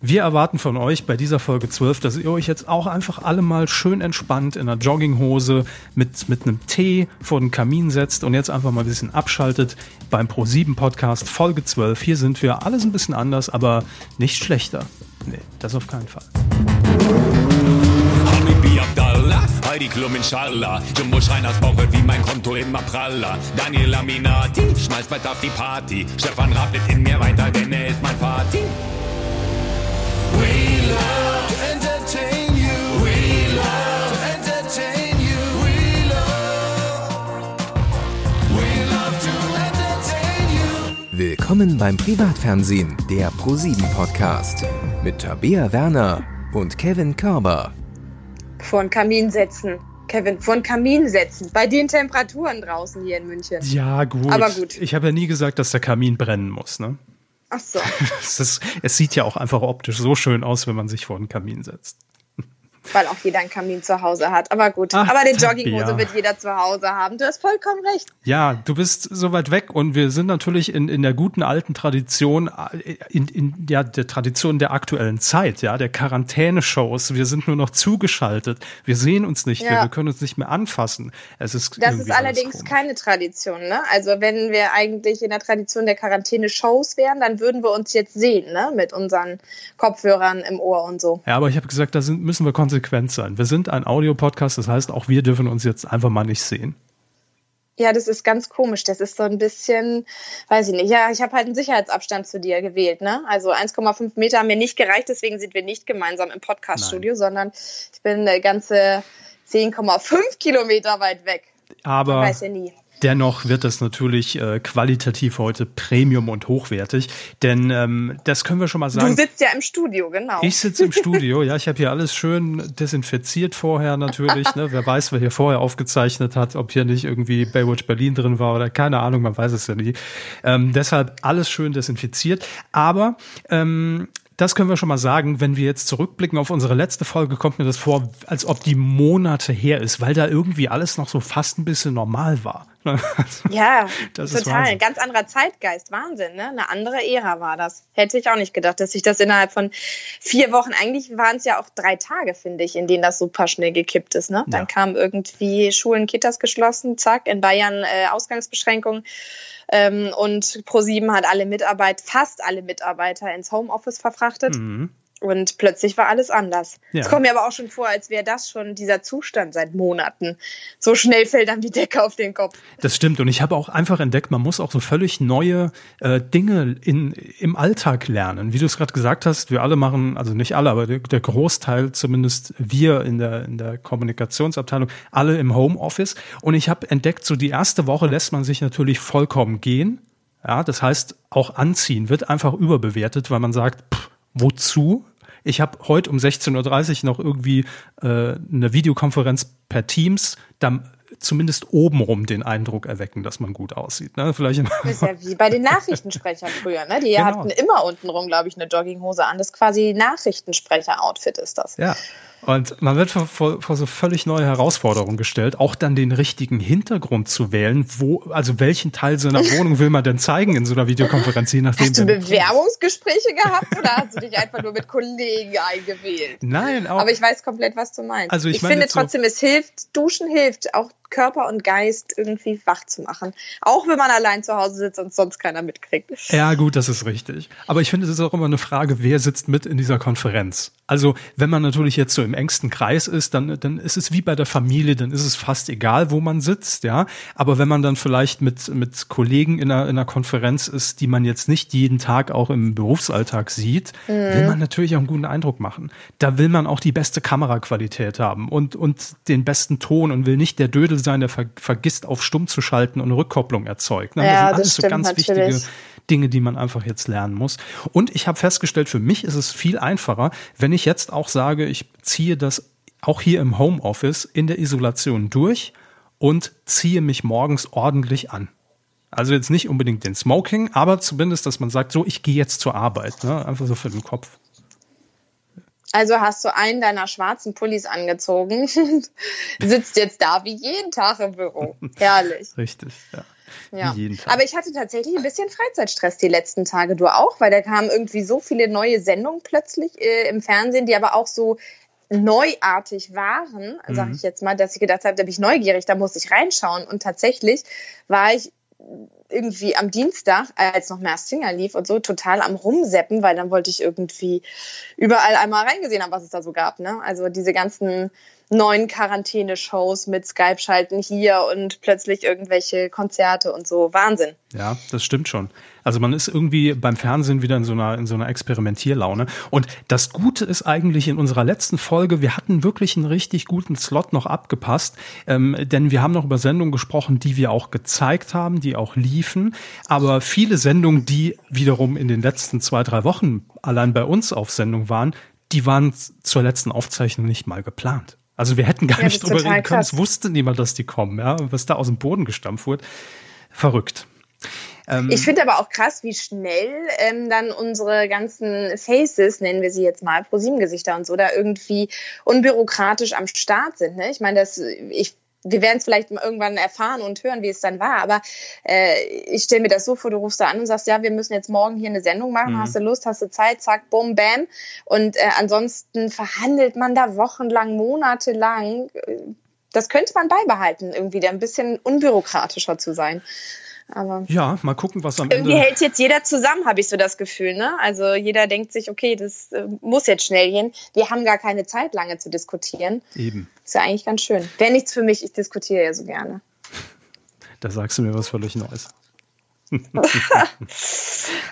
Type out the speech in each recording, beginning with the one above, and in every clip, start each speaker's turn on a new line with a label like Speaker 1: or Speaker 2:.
Speaker 1: Wir erwarten von euch bei dieser Folge 12, dass ihr euch jetzt auch einfach alle mal schön entspannt in einer Jogginghose mit, mit einem Tee vor den Kamin setzt und jetzt einfach mal ein bisschen abschaltet beim Pro7 Podcast Folge 12. Hier sind wir alles ein bisschen anders, aber nicht schlechter. Nee, das auf keinen Fall.
Speaker 2: Heidi Klum inshallah. Jumbo Schreiners Bauch wie mein Konto immer praller. Daniel Aminati, schmeißt bald auf die Party. Stefan Raab wird in mir weiter, denn er ist mein Vati.
Speaker 3: Willkommen beim Privatfernsehen, der ProSieben Podcast mit Tabea Werner und Kevin Körber.
Speaker 4: Vor den Kamin setzen. Kevin, vor den Kamin setzen. Bei den Temperaturen draußen hier in München.
Speaker 1: Ja, gut.
Speaker 4: Aber gut.
Speaker 1: Ich habe ja nie gesagt, dass der Kamin brennen muss, ne?
Speaker 4: Ach so.
Speaker 1: Es, ist, es sieht ja auch einfach optisch so schön aus, wenn man sich vor den Kamin setzt.
Speaker 4: Weil auch jeder einen Kamin zu Hause hat. Aber gut.
Speaker 1: Ach,
Speaker 4: Aber
Speaker 1: Tabea.
Speaker 4: Jogginghose wird jeder zu Hause haben. Du hast vollkommen recht.
Speaker 1: Ja, du bist so weit weg und wir sind natürlich in, in der guten alten Tradition, äh, in, in ja, der Tradition der aktuellen Zeit, ja, der Quarantäne-Shows. Wir sind nur noch zugeschaltet. Wir sehen uns nicht
Speaker 4: Ja.
Speaker 1: mehr, wir können uns nicht mehr anfassen. Es ist
Speaker 4: Das ist allerdings keine Tradition, ne? Also wenn wir eigentlich in der Tradition der Quarantäne-Shows wären, dann würden wir uns jetzt sehen, ne? Mit unseren Kopfhörern im Ohr und so.
Speaker 1: Ja, aber ich habe gesagt, da sind, müssen wir konsequent sein. Wir sind ein Audiopodcast, das heißt, auch wir dürfen uns jetzt einfach mal nicht sehen.
Speaker 4: Ja, das ist ganz komisch. Das ist so ein bisschen, weiß ich nicht. Ja, ich habe halt einen Sicherheitsabstand zu dir gewählt, ne? Also 1,5 Meter haben mir nicht gereicht, deswegen sind wir nicht gemeinsam im Podcaststudio, sondern ich bin eine ganze 10,5 Kilometer weit weg. Man
Speaker 1: Aber
Speaker 4: weiß ja nie.
Speaker 1: Dennoch wird das natürlich äh, qualitativ heute Premium und hochwertig, denn ähm, das können wir schon mal
Speaker 4: Du
Speaker 1: sagen.
Speaker 4: sitzt ja im Studio, genau.
Speaker 1: Ich sitze im Studio, ja, ich habe hier alles schön desinfiziert vorher natürlich. Ne? Wer weiß, wer hier vorher aufgezeichnet hat, ob hier nicht irgendwie Baywatch Berlin drin war oder keine Ahnung, man weiß es ja nie. Ähm, deshalb alles schön desinfiziert. Aber ähm, das können wir schon mal sagen, wenn wir jetzt zurückblicken auf unsere letzte Folge, kommt mir das vor, als ob die Monate her ist, weil da irgendwie alles noch so fast ein bisschen normal war.
Speaker 4: Ja, total. Ganz anderer Zeitgeist. Wahnsinn, ne? Eine andere Ära war das. Hätte ich auch nicht gedacht, dass sich das innerhalb von vier Wochen, eigentlich waren es ja auch drei Tage, finde ich, in denen das super schnell gekippt ist, ne? Dann
Speaker 1: Ja.
Speaker 4: kam irgendwie Schulen, Kitas geschlossen, zack, in Bayern äh, Ausgangsbeschränkungen. Ähm, und ProSieben hat alle Mitarbeiter, fast alle Mitarbeiter ins Homeoffice verfrachtet.
Speaker 1: mhm.
Speaker 4: Und plötzlich war alles anders.
Speaker 1: Ja.
Speaker 4: Es kommt mir aber auch schon vor, als wäre das schon dieser Zustand seit Monaten. So schnell fällt dann die Decke auf den Kopf.
Speaker 1: Das stimmt. Und ich habe auch einfach entdeckt, man muss auch so völlig neue äh, Dinge in, im Alltag lernen. Wie du es gerade gesagt hast, wir alle machen, also nicht alle, aber der, der Großteil, zumindest wir in der, in der Kommunikationsabteilung, alle im Homeoffice. Und ich habe entdeckt, so die erste Woche lässt man sich natürlich vollkommen gehen. Ja, das heißt, auch anziehen wird einfach überbewertet, weil man sagt, pff, wozu? Ich habe heute um 16.30 Uhr noch irgendwie äh, eine Videokonferenz per Teams, dann zumindest obenrum den Eindruck erwecken, dass man gut aussieht. Ne? Vielleicht.
Speaker 4: Das ist ja wie bei den Nachrichtensprechern früher, ne? Die
Speaker 1: Genau.
Speaker 4: hatten immer untenrum, glaube ich, eine Jogginghose an. Das ist quasi Nachrichtensprecher-Outfit ist das.
Speaker 1: Ja. Und man wird vor, vor, vor so völlig neue Herausforderungen gestellt, auch dann den richtigen Hintergrund zu wählen, wo, also welchen Teil seiner Wohnung will man denn zeigen in so einer Videokonferenz, je nachdem.
Speaker 4: Hast du
Speaker 1: wer-
Speaker 4: Bewerbungsgespräche gehabt oder hast du dich einfach nur mit Kollegen eingewählt?
Speaker 1: Nein, auch.
Speaker 4: Aber ich weiß komplett, was du meinst.
Speaker 1: Also ich
Speaker 4: ich finde
Speaker 1: jetzt so-
Speaker 4: trotzdem, es hilft, Duschen hilft, auch Körper und Geist irgendwie wach zu machen. Auch wenn man allein zu Hause sitzt und sonst keiner mitkriegt.
Speaker 1: Ja, gut, das ist richtig. Aber ich finde, es ist auch immer eine Frage, wer sitzt mit in dieser Konferenz. Also, wenn man natürlich jetzt so im engsten Kreis ist, dann, dann ist es wie bei der Familie, dann ist es fast egal, wo man sitzt, ja. Aber wenn man dann vielleicht mit, mit Kollegen in einer, in einer Konferenz ist, die man jetzt nicht jeden Tag auch im Berufsalltag sieht, will man natürlich auch einen guten Eindruck machen. Da will man auch die beste Kameraqualität haben und, und den besten Ton und will nicht der Dödel sein, der ver vergisst, auf stumm zu schalten und eine Rückkopplung erzeugt. Ne?
Speaker 4: Ja,
Speaker 1: das sind alles
Speaker 4: das
Speaker 1: so ganz
Speaker 4: natürlich.
Speaker 1: wichtige Dinge, die man einfach jetzt lernen muss. Und ich habe festgestellt, für mich ist es viel einfacher, wenn ich jetzt auch sage, ich ziehe das auch hier im Homeoffice in der Isolation durch und ziehe mich morgens ordentlich an. Also jetzt nicht unbedingt den Smoking, aber zumindest, dass man sagt, so, ich gehe jetzt zur Arbeit, ne? einfach so für den Kopf.
Speaker 4: Also hast du einen deiner schwarzen Pullis angezogen, sitzt jetzt da wie jeden Tag im Büro. Herrlich.
Speaker 1: Richtig, ja.
Speaker 4: Ja. Aber ich hatte tatsächlich ein bisschen Freizeitstress die letzten Tage. Du auch, weil da kamen irgendwie so viele neue Sendungen plötzlich äh, im Fernsehen, die aber auch so neuartig waren, sag
Speaker 1: Mhm.
Speaker 4: ich jetzt mal, dass ich gedacht habe, da bin ich neugierig, da muss ich reinschauen. Und tatsächlich war ich irgendwie am Dienstag, als noch Mars Singer lief und so, total am Rumseppen, weil dann wollte ich irgendwie überall einmal reingesehen haben, was es da so gab. Ne? Also diese ganzen neuen Quarantäne-Shows mit Skype-Schalten hier und plötzlich irgendwelche Konzerte und so. Wahnsinn.
Speaker 1: Ja, das stimmt schon. Also man ist irgendwie beim Fernsehen wieder in so einer, in so einer Experimentierlaune. Und das Gute ist eigentlich in unserer letzten Folge, wir hatten wirklich einen richtig guten Slot noch abgepasst, ähm, denn wir haben noch über Sendungen gesprochen, die wir auch gezeigt haben, die auch liefen. Aber viele Sendungen, die wiederum in den letzten zwei, drei Wochen allein bei uns auf Sendung waren, die waren zur letzten Aufzeichnung nicht mal geplant. Also wir hätten gar
Speaker 4: Ja,
Speaker 1: nicht drüber reden können.
Speaker 4: krass.
Speaker 1: Es wusste niemand, dass die kommen, ja, was da aus dem Boden gestampft wurde. Verrückt. Ähm,
Speaker 4: Ich finde aber auch krass, wie schnell ähm, dann unsere ganzen Faces, nennen wir sie jetzt mal, ProSieben-Gesichter und so, da irgendwie unbürokratisch am Start sind. Ne? Ich meine, das, ich, wir werden es vielleicht irgendwann erfahren und hören, wie es dann war, aber äh, ich stelle mir das so vor, du rufst da an und sagst, ja, wir müssen jetzt morgen hier eine Sendung machen,
Speaker 1: Mhm.
Speaker 4: hast du Lust, hast du Zeit, zack, bum, bam. Und äh, ansonsten verhandelt man da wochenlang, monatelang. Das könnte man beibehalten, irgendwie, da ein bisschen unbürokratischer zu sein. Aber
Speaker 1: ja, mal gucken, was am
Speaker 4: irgendwie
Speaker 1: Ende.
Speaker 4: hält jetzt jeder zusammen, habe ich so das Gefühl. Ne? Also jeder denkt sich, okay, das äh, muss jetzt schnell gehen. Wir haben gar keine Zeit, lange zu diskutieren.
Speaker 1: Eben.
Speaker 4: Ist ja eigentlich ganz schön. Wäre nichts für mich, ich diskutiere ja so gerne.
Speaker 1: Da sagst du mir was völlig Neues.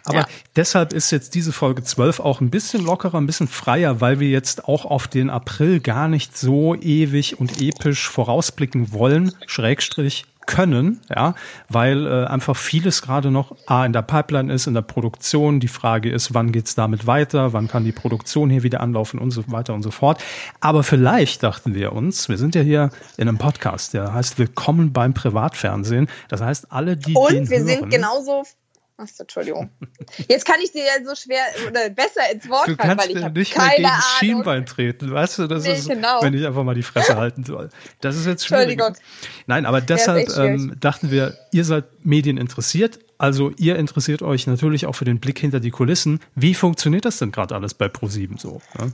Speaker 1: Aber
Speaker 4: Ja.
Speaker 1: deshalb ist jetzt diese Folge 12 auch ein bisschen lockerer, ein bisschen freier, weil wir jetzt auch auf den April gar nicht so ewig und episch vorausblicken wollen, Schrägstrich können, ja, weil äh, einfach vieles gerade noch A in der Pipeline ist, in der Produktion. Die Frage ist, wann geht's damit weiter, wann kann die Produktion hier wieder anlaufen und so weiter und so fort. Aber vielleicht dachten wir uns, wir sind ja hier in einem Podcast, der heißt Willkommen beim Privatfernsehen. Das heißt, alle, die
Speaker 4: Und wir
Speaker 1: hören,
Speaker 4: sind genauso. Achso, Entschuldigung. Jetzt kann ich dir ja so schwer oder besser ins Wort
Speaker 1: Du
Speaker 4: fallen, weil ich
Speaker 1: ja
Speaker 4: habe
Speaker 1: nicht mehr gegen
Speaker 4: Ahnung.
Speaker 1: Schienbein treten, weißt du? Das
Speaker 4: Nee,
Speaker 1: ist,
Speaker 4: genau.
Speaker 1: wenn ich einfach mal die Fresse halten soll. Das ist jetzt schwierig.
Speaker 4: Entschuldigung.
Speaker 1: Nein, aber deshalb
Speaker 4: schwierig.
Speaker 1: ähm, dachten wir, ihr seid Medien interessiert. Also ihr interessiert euch natürlich auch für den Blick hinter die Kulissen. Wie funktioniert das denn gerade alles bei ProSieben so? ne?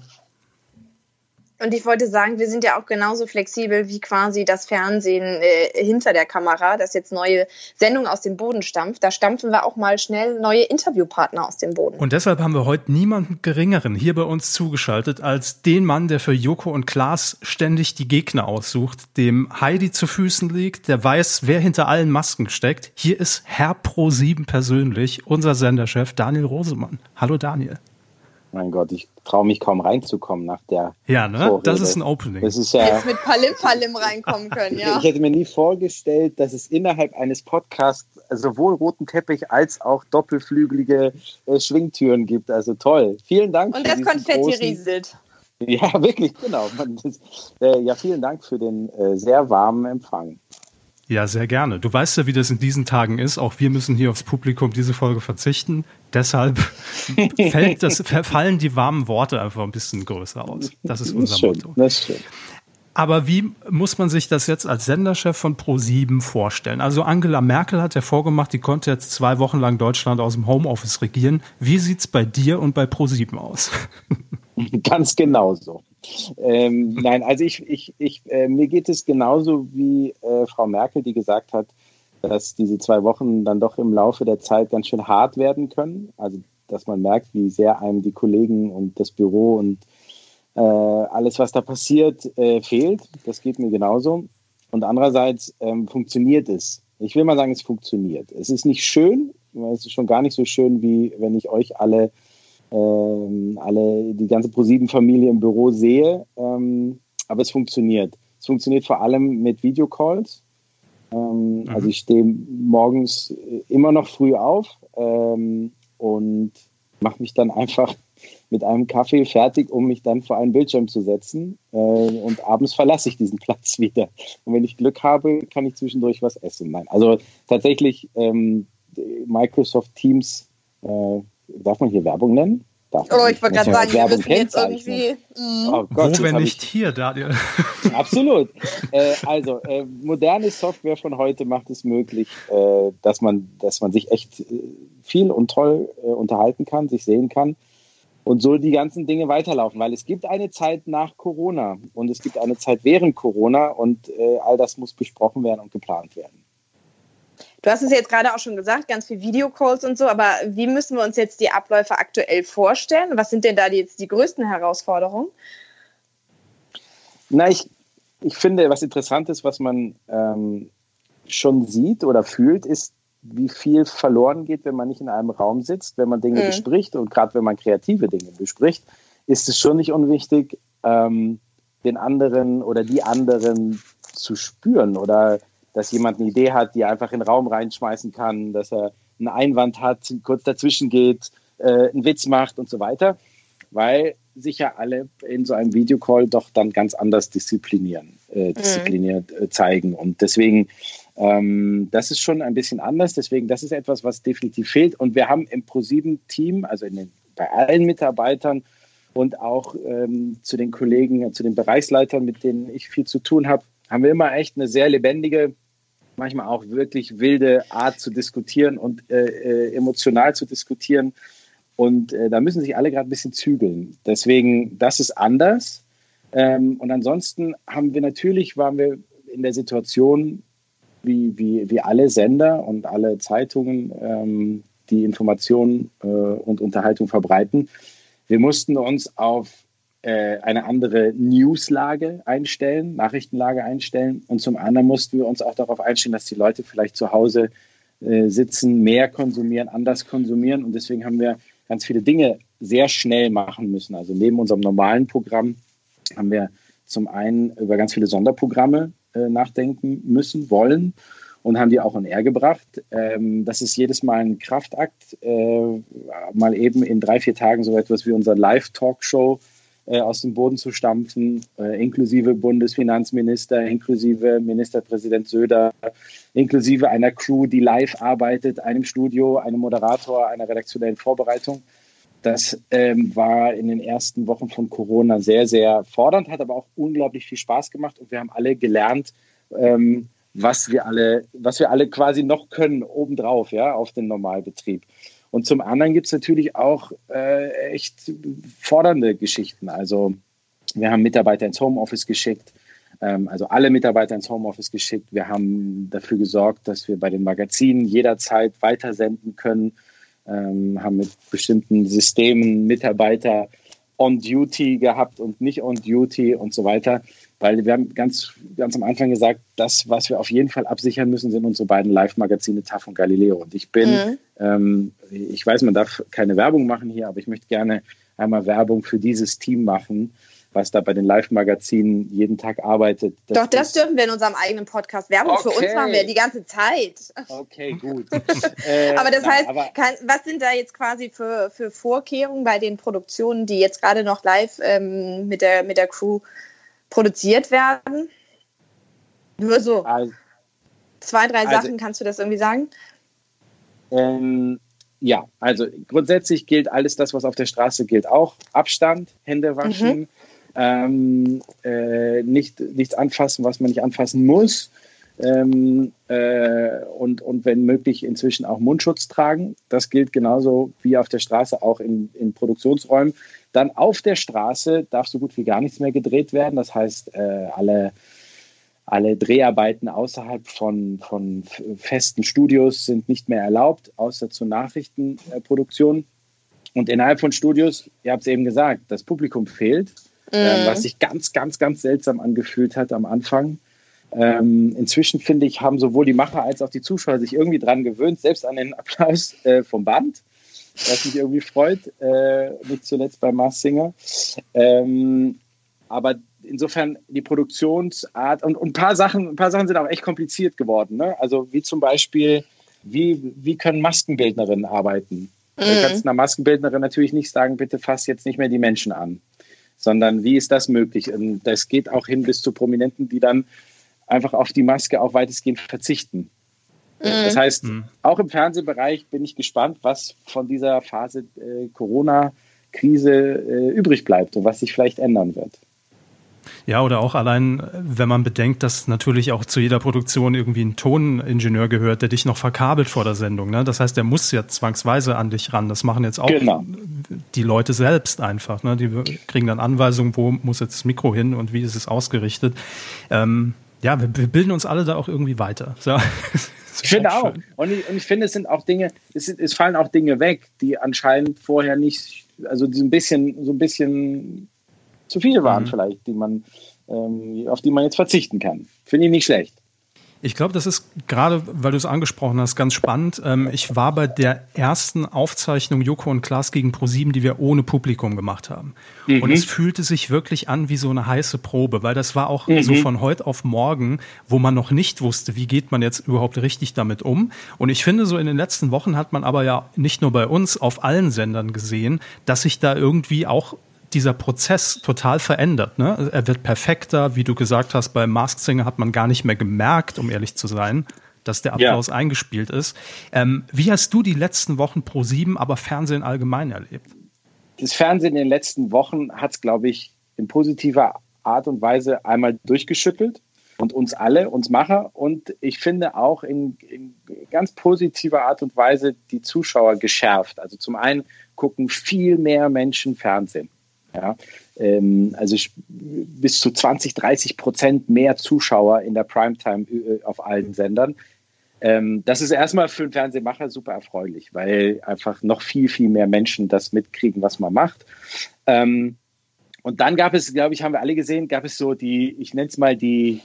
Speaker 4: Und ich wollte sagen, wir sind ja auch genauso flexibel wie quasi das Fernsehen äh, hinter der Kamera, das jetzt neue Sendungen aus dem Boden stampft. Da stampfen wir auch mal schnell neue Interviewpartner aus dem Boden.
Speaker 1: Und deshalb haben wir heute niemanden Geringeren hier bei uns zugeschaltet als den Mann, der für Joko und Klaas ständig die Gegner aussucht, dem Heidi zu Füßen liegt, der weiß, wer hinter allen Masken steckt. Hier ist Herr Pro7 persönlich, unser Senderchef Daniel Rosemann. Hallo Daniel.
Speaker 5: Mein Gott, ich traue mich kaum reinzukommen nach der.
Speaker 1: Ja, ne?
Speaker 5: Vorrede.
Speaker 1: Das ist ein Opening.
Speaker 5: Das ist ja.
Speaker 4: Jetzt mit Palim Palim reinkommen können, ja.
Speaker 5: Ich hätte mir nie vorgestellt, dass es innerhalb eines Podcasts sowohl roten Teppich als auch doppelflügelige äh, Schwingtüren gibt. Also toll. Vielen Dank.
Speaker 4: Und
Speaker 5: für
Speaker 4: das Konfetti
Speaker 5: großen-
Speaker 4: rieselt.
Speaker 5: Ja, wirklich, genau. Äh, ja, vielen Dank für den äh, sehr warmen Empfang.
Speaker 1: Ja, sehr gerne. Du weißt ja, wie das in diesen Tagen ist. Auch wir müssen hier aufs Publikum diese Folge verzichten. Deshalb das, fallen die warmen Worte einfach ein bisschen größer aus. Das ist
Speaker 5: Das
Speaker 1: unser
Speaker 5: ist schön.
Speaker 1: Motto.
Speaker 5: Das ist schön.
Speaker 1: Aber wie muss man sich das jetzt als Senderchef von Pro7 vorstellen? Also Angela Merkel hat ja vorgemacht, die konnte jetzt zwei Wochen lang Deutschland aus dem Homeoffice regieren. Wie sieht's bei dir und bei Pro7 aus?
Speaker 5: Ganz genauso. Ähm, nein, also ich, ich, ich, äh, mir geht es genauso wie äh, Frau Merkel, die gesagt hat, dass diese zwei Wochen dann doch im Laufe der Zeit ganz schön hart werden können. Also dass man merkt, wie sehr einem die Kollegen und das Büro und äh, alles, was da passiert, äh, fehlt. Das geht mir genauso. Und andererseits ähm, funktioniert es. Ich will mal sagen, es funktioniert. Es ist nicht schön, es ist schon gar nicht so schön, wie wenn ich euch alle ähm, alle, die ganze ProSieben-Familie im Büro sehe. Ähm, aber es funktioniert. Es funktioniert vor allem mit Videocalls. Ähm, Also ich stehe morgens immer noch früh auf ähm, und mache mich dann einfach mit einem Kaffee fertig, um mich dann vor einen Bildschirm zu setzen. Äh, und abends verlasse ich diesen Platz wieder. Und wenn ich Glück habe, kann ich zwischendurch was essen. Nein, also tatsächlich ähm, Microsoft Teams, äh, darf man hier Werbung nennen? darf
Speaker 4: Oh, ich wollte gerade sagen, wir
Speaker 5: Werbung
Speaker 4: müssen jetzt irgendwie. mm.
Speaker 5: Oh Gott,
Speaker 1: Wo, wenn nicht
Speaker 5: ich,
Speaker 1: hier, Daniel?
Speaker 5: Absolut. äh, also äh, moderne Software von heute macht es möglich, äh, dass man, dass man sich echt äh, viel und toll äh, unterhalten kann, sich sehen kann und so die ganzen Dinge weiterlaufen, weil es gibt eine Zeit nach Corona und es gibt eine Zeit während Corona und äh, all das muss besprochen werden und geplant werden.
Speaker 4: Du hast es jetzt gerade auch schon gesagt, ganz viel Videocalls und so, aber wie müssen wir uns jetzt die Abläufe aktuell vorstellen? Was sind denn da jetzt die größten Herausforderungen?
Speaker 5: Na, ich, ich finde, was interessant ist, was man ähm, schon sieht oder fühlt, ist, wie viel verloren geht, wenn man nicht in einem Raum sitzt, wenn man Dinge
Speaker 4: Mhm.
Speaker 5: bespricht und gerade wenn man kreative Dinge bespricht, ist es schon nicht unwichtig, ähm, den anderen oder die anderen zu spüren oder dass jemand eine Idee hat, die er einfach in den Raum reinschmeißen kann, dass er einen Einwand hat, kurz dazwischen geht, äh, einen Witz macht und so weiter, weil sich ja alle in so einem Videocall doch dann ganz anders disziplinieren, äh, diszipliniert äh, zeigen. Und deswegen, ähm, das ist schon ein bisschen anders. Deswegen, das ist etwas, was definitiv fehlt. Und wir haben im ProSieben-Team, also in den, bei allen Mitarbeitern und auch ähm, zu den Kollegen, zu den Bereichsleitern, mit denen ich viel zu tun habe, haben wir immer echt eine sehr lebendige, manchmal auch wirklich wilde Art zu diskutieren und äh, äh, emotional zu diskutieren. Und äh, da müssen sich alle gerade ein bisschen zügeln. Deswegen, das ist anders. Ähm, und ansonsten haben wir natürlich, waren wir in der Situation, wie, wie, wie alle Sender und alle Zeitungen, ähm, die Informationen äh, und Unterhaltung verbreiten. Wir mussten uns auf eine andere Newslage einstellen, Nachrichtenlage einstellen. Und zum anderen mussten wir uns auch darauf einstellen, dass die Leute vielleicht zu Hause äh, sitzen, mehr konsumieren, anders konsumieren. Und deswegen haben wir ganz viele Dinge sehr schnell machen müssen. Also neben unserem normalen Programm haben wir zum einen über ganz viele Sonderprogramme äh, nachdenken müssen, wollen und haben die auch in R gebracht. Ähm, das ist jedes Mal ein Kraftakt, äh, mal eben in drei, vier Tagen so etwas wie unser Live-Talkshow äh, aus dem Boden zu stampfen, äh, inklusive Bundesfinanzminister, inklusive Ministerpräsident Söder, inklusive einer Crew, die live arbeitet, einem Studio, einem Moderator, einer redaktionellen Vorbereitung. Das ähm, war in den ersten Wochen von Corona sehr, sehr fordernd, hat aber auch unglaublich viel Spaß gemacht und wir haben alle gelernt, ähm, was wir alle, was wir alle quasi noch können obendrauf, ja, auf den Normalbetrieb. Und zum anderen gibt es natürlich auch äh, echt fordernde Geschichten. Also wir haben Mitarbeiter ins Homeoffice geschickt, ähm, also alle Mitarbeiter ins Homeoffice geschickt. Wir haben dafür gesorgt, dass wir bei den Magazinen jederzeit weitersenden können, ähm, haben mit bestimmten Systemen Mitarbeiter on Duty gehabt und nicht on Duty und so weiter. Weil wir haben ganz, ganz am Anfang gesagt, das, was wir auf jeden Fall absichern müssen, sind unsere beiden Live-Magazine TAF und Galileo. Und ich bin,
Speaker 4: Mhm.
Speaker 5: ähm, ich weiß, man darf keine Werbung machen hier, aber ich möchte gerne einmal Werbung für dieses Team machen, was da bei den Live-Magazinen jeden Tag arbeitet.
Speaker 4: Doch, das dürfen wir in unserem eigenen Podcast. Werbung für uns
Speaker 5: Okay.
Speaker 4: machen wir die ganze Zeit.
Speaker 5: Okay, gut. Äh,
Speaker 4: Aber das
Speaker 5: nein,
Speaker 4: heißt,
Speaker 5: aber-
Speaker 4: kann, was sind da jetzt quasi für, für Vorkehrungen bei den Produktionen, die jetzt gerade noch live ähm, mit, der, mit der Crew produziert werden? Nur so
Speaker 5: also,
Speaker 4: zwei, drei
Speaker 5: also-
Speaker 4: Sachen, kannst du das irgendwie sagen?
Speaker 5: Ähm, ja, also grundsätzlich gilt alles das, was auf der Straße gilt, auch Abstand, Hände waschen, ähm, äh, nicht, nichts anfassen, was man nicht anfassen muss. Ähm, äh, und, und wenn möglich inzwischen auch Mundschutz tragen. Das gilt genauso wie auf der Straße, auch in, in Produktionsräumen. Dann auf der Straße darf so gut wie gar nichts mehr gedreht werden. Das heißt, äh, alle alle Dreharbeiten außerhalb von, von festen Studios sind nicht mehr erlaubt, außer zur Nachrichtenproduktion. Und innerhalb von Studios, ihr habt es eben gesagt, das Publikum fehlt, äh, was sich ganz, ganz, ganz seltsam angefühlt hat am Anfang. Ähm, inzwischen finde ich, haben sowohl die Macher als auch die Zuschauer sich irgendwie dran gewöhnt, selbst an den Applaus äh, vom Band, was mich irgendwie freut, äh, nicht zuletzt bei Mars Singer. Ähm, aber insofern die Produktionsart und, und ein paar Sachen, ein paar Sachen sind auch echt kompliziert geworden. Ne? Also wie zum Beispiel, wie, wie können Maskenbildnerinnen arbeiten? Du kannst einer Maskenbildnerin natürlich nicht sagen, bitte fass jetzt nicht mehr die Menschen an, sondern wie ist das möglich? Und das geht auch hin bis zu Prominenten, die dann einfach auf die Maske auch weitestgehend verzichten. Das heißt, auch im Fernsehbereich bin ich gespannt, was von dieser Phase äh, Corona Krise äh, übrig bleibt und was sich vielleicht ändern wird.
Speaker 1: Ja, oder auch allein, wenn man bedenkt, dass natürlich auch zu jeder Produktion irgendwie ein Toningenieur gehört, der dich noch verkabelt vor der Sendung. Ne? Das heißt, der muss ja zwangsweise an dich ran. Das machen jetzt auch
Speaker 5: Genau.
Speaker 1: die Leute selbst einfach. Ne? Die kriegen dann Anweisungen, wo muss jetzt das Mikro hin und wie ist es ausgerichtet. Ähm, ja, wir, bilden uns alle da auch irgendwie weiter. So.
Speaker 5: Ich finde auch. Und ich, und ich finde, es sind auch Dinge, es, sind, es fallen auch Dinge weg, die anscheinend vorher nicht, also die so ein bisschen, so ein bisschen zu viel waren,
Speaker 1: Mhm.
Speaker 5: vielleicht, die man, ähm, auf die man jetzt verzichten kann. Finde ich nicht schlecht.
Speaker 1: Ich glaube, das ist gerade, weil du es angesprochen hast, ganz spannend. Ähm, ich war bei der ersten Aufzeichnung Joko und Klaas gegen ProSieben, die wir ohne Publikum gemacht haben. Und es fühlte sich wirklich an wie so eine heiße Probe, weil das war auch so von heute auf morgen, wo man noch nicht wusste, wie geht man jetzt überhaupt richtig damit um. Und ich finde, so in den letzten Wochen hat man aber ja nicht nur bei uns auf allen Sendern gesehen, dass sich da irgendwie auch dieser Prozess total verändert. Ne? Er wird perfekter, wie du gesagt hast, bei Mask Singer hat man gar nicht mehr gemerkt, um ehrlich zu sein, dass der
Speaker 5: Ja.
Speaker 1: Applaus eingespielt ist. Ähm, wie hast du die letzten Wochen pro sieben, aber Fernsehen allgemein erlebt?
Speaker 5: Das Fernsehen in den letzten Wochen hat es, glaube ich, in positiver Art und Weise einmal durchgeschüttelt und uns alle, uns Macher und ich finde auch in, in ganz positiver Art und Weise die Zuschauer geschärft. Also zum einen gucken viel mehr Menschen Fernsehen. Ja, ähm, also bis zu 20, 30 Prozent mehr Zuschauer in der Primetime äh, auf allen Sendern. Ähm, das ist erstmal für einen Fernsehmacher super erfreulich, weil einfach noch viel, viel mehr Menschen das mitkriegen, was man macht. Ähm, und dann gab es, glaube ich, haben wir alle gesehen, gab es so die, ich nenne es mal die,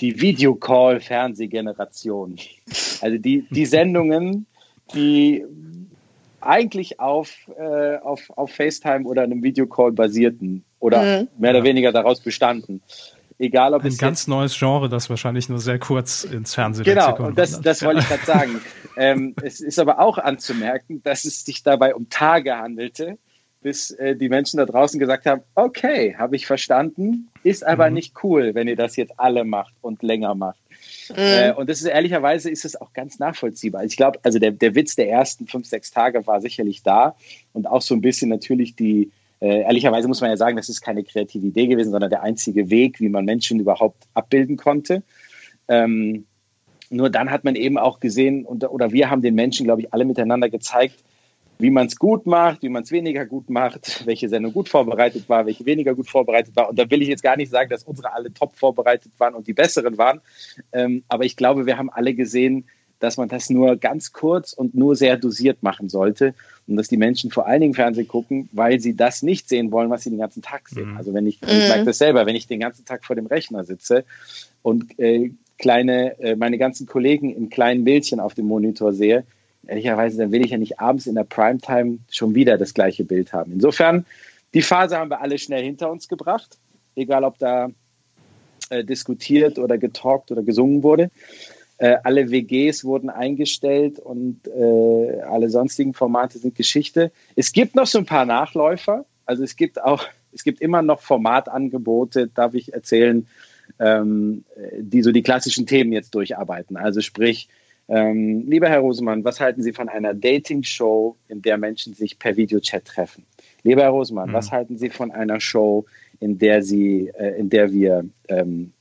Speaker 5: die Videocall-Fernsehgeneration. Also die, die Sendungen, die eigentlich auf, äh, auf, auf FaceTime oder einem Videocall basierten oder
Speaker 4: Mhm.
Speaker 5: mehr oder weniger daraus bestanden. Egal, ob
Speaker 1: Ein
Speaker 5: es
Speaker 1: ganz
Speaker 5: jetzt
Speaker 1: neues Genre, das wahrscheinlich nur sehr kurz ins Fernsehen
Speaker 5: Genau, und das, das wollte ich gerade sagen. ähm, es ist aber auch anzumerken, dass es sich dabei um Tage handelte, bis äh, die Menschen da draußen gesagt haben, okay, habe ich verstanden, ist aber
Speaker 1: Mhm.
Speaker 5: nicht cool, wenn ihr das jetzt alle macht und länger macht. Äh, und das ist ehrlicherweise ist es auch ganz nachvollziehbar. Ich glaube, also der, der Witz der ersten fünf, sechs Tage war sicherlich da und auch so ein bisschen natürlich die, äh, ehrlicherweise muss man ja sagen, das ist keine kreative Idee gewesen, sondern der einzige Weg, wie man Menschen überhaupt abbilden konnte. Ähm, nur dann hat man eben auch gesehen, und, oder wir haben den Menschen, glaube ich, alle miteinander gezeigt, wie man es gut macht, wie man es weniger gut macht, welche Sendung gut vorbereitet war, welche weniger gut vorbereitet war. Und da will ich jetzt gar nicht sagen, dass unsere alle top vorbereitet waren und die besseren waren. Ähm, aber ich glaube, wir haben alle gesehen, dass man das nur ganz kurz und nur sehr dosiert machen sollte und dass die Menschen vor allen Dingen Fernsehen gucken, weil sie das nicht sehen wollen, was sie den ganzen Tag sehen.
Speaker 1: Mhm.
Speaker 5: Also wenn ich, ich merke das selber, wenn ich den ganzen Tag vor dem Rechner sitze und äh, kleine, äh, meine ganzen Kollegen in kleinen Bildchen auf dem Monitor sehe, ehrlicherweise, dann will ich ja nicht abends in der Primetime schon wieder das gleiche Bild haben. Insofern, die Phase haben wir alle schnell hinter uns gebracht, egal ob da äh, diskutiert oder getalkt oder gesungen wurde. Äh, alle WGs wurden eingestellt und äh, alle sonstigen Formate sind Geschichte. Es gibt noch so ein paar Nachläufer. Also es gibt auch, es gibt immer noch Formatangebote, darf ich erzählen, ähm, die so die klassischen Themen jetzt durcharbeiten. Also sprich, ähm, lieber Herr Rosemann, was halten Sie von einer Dating-Show, in der Menschen sich per Videochat treffen? Lieber Herr Rosemann, was halten Sie von einer Show, in der Sie, äh, in der wir ähm,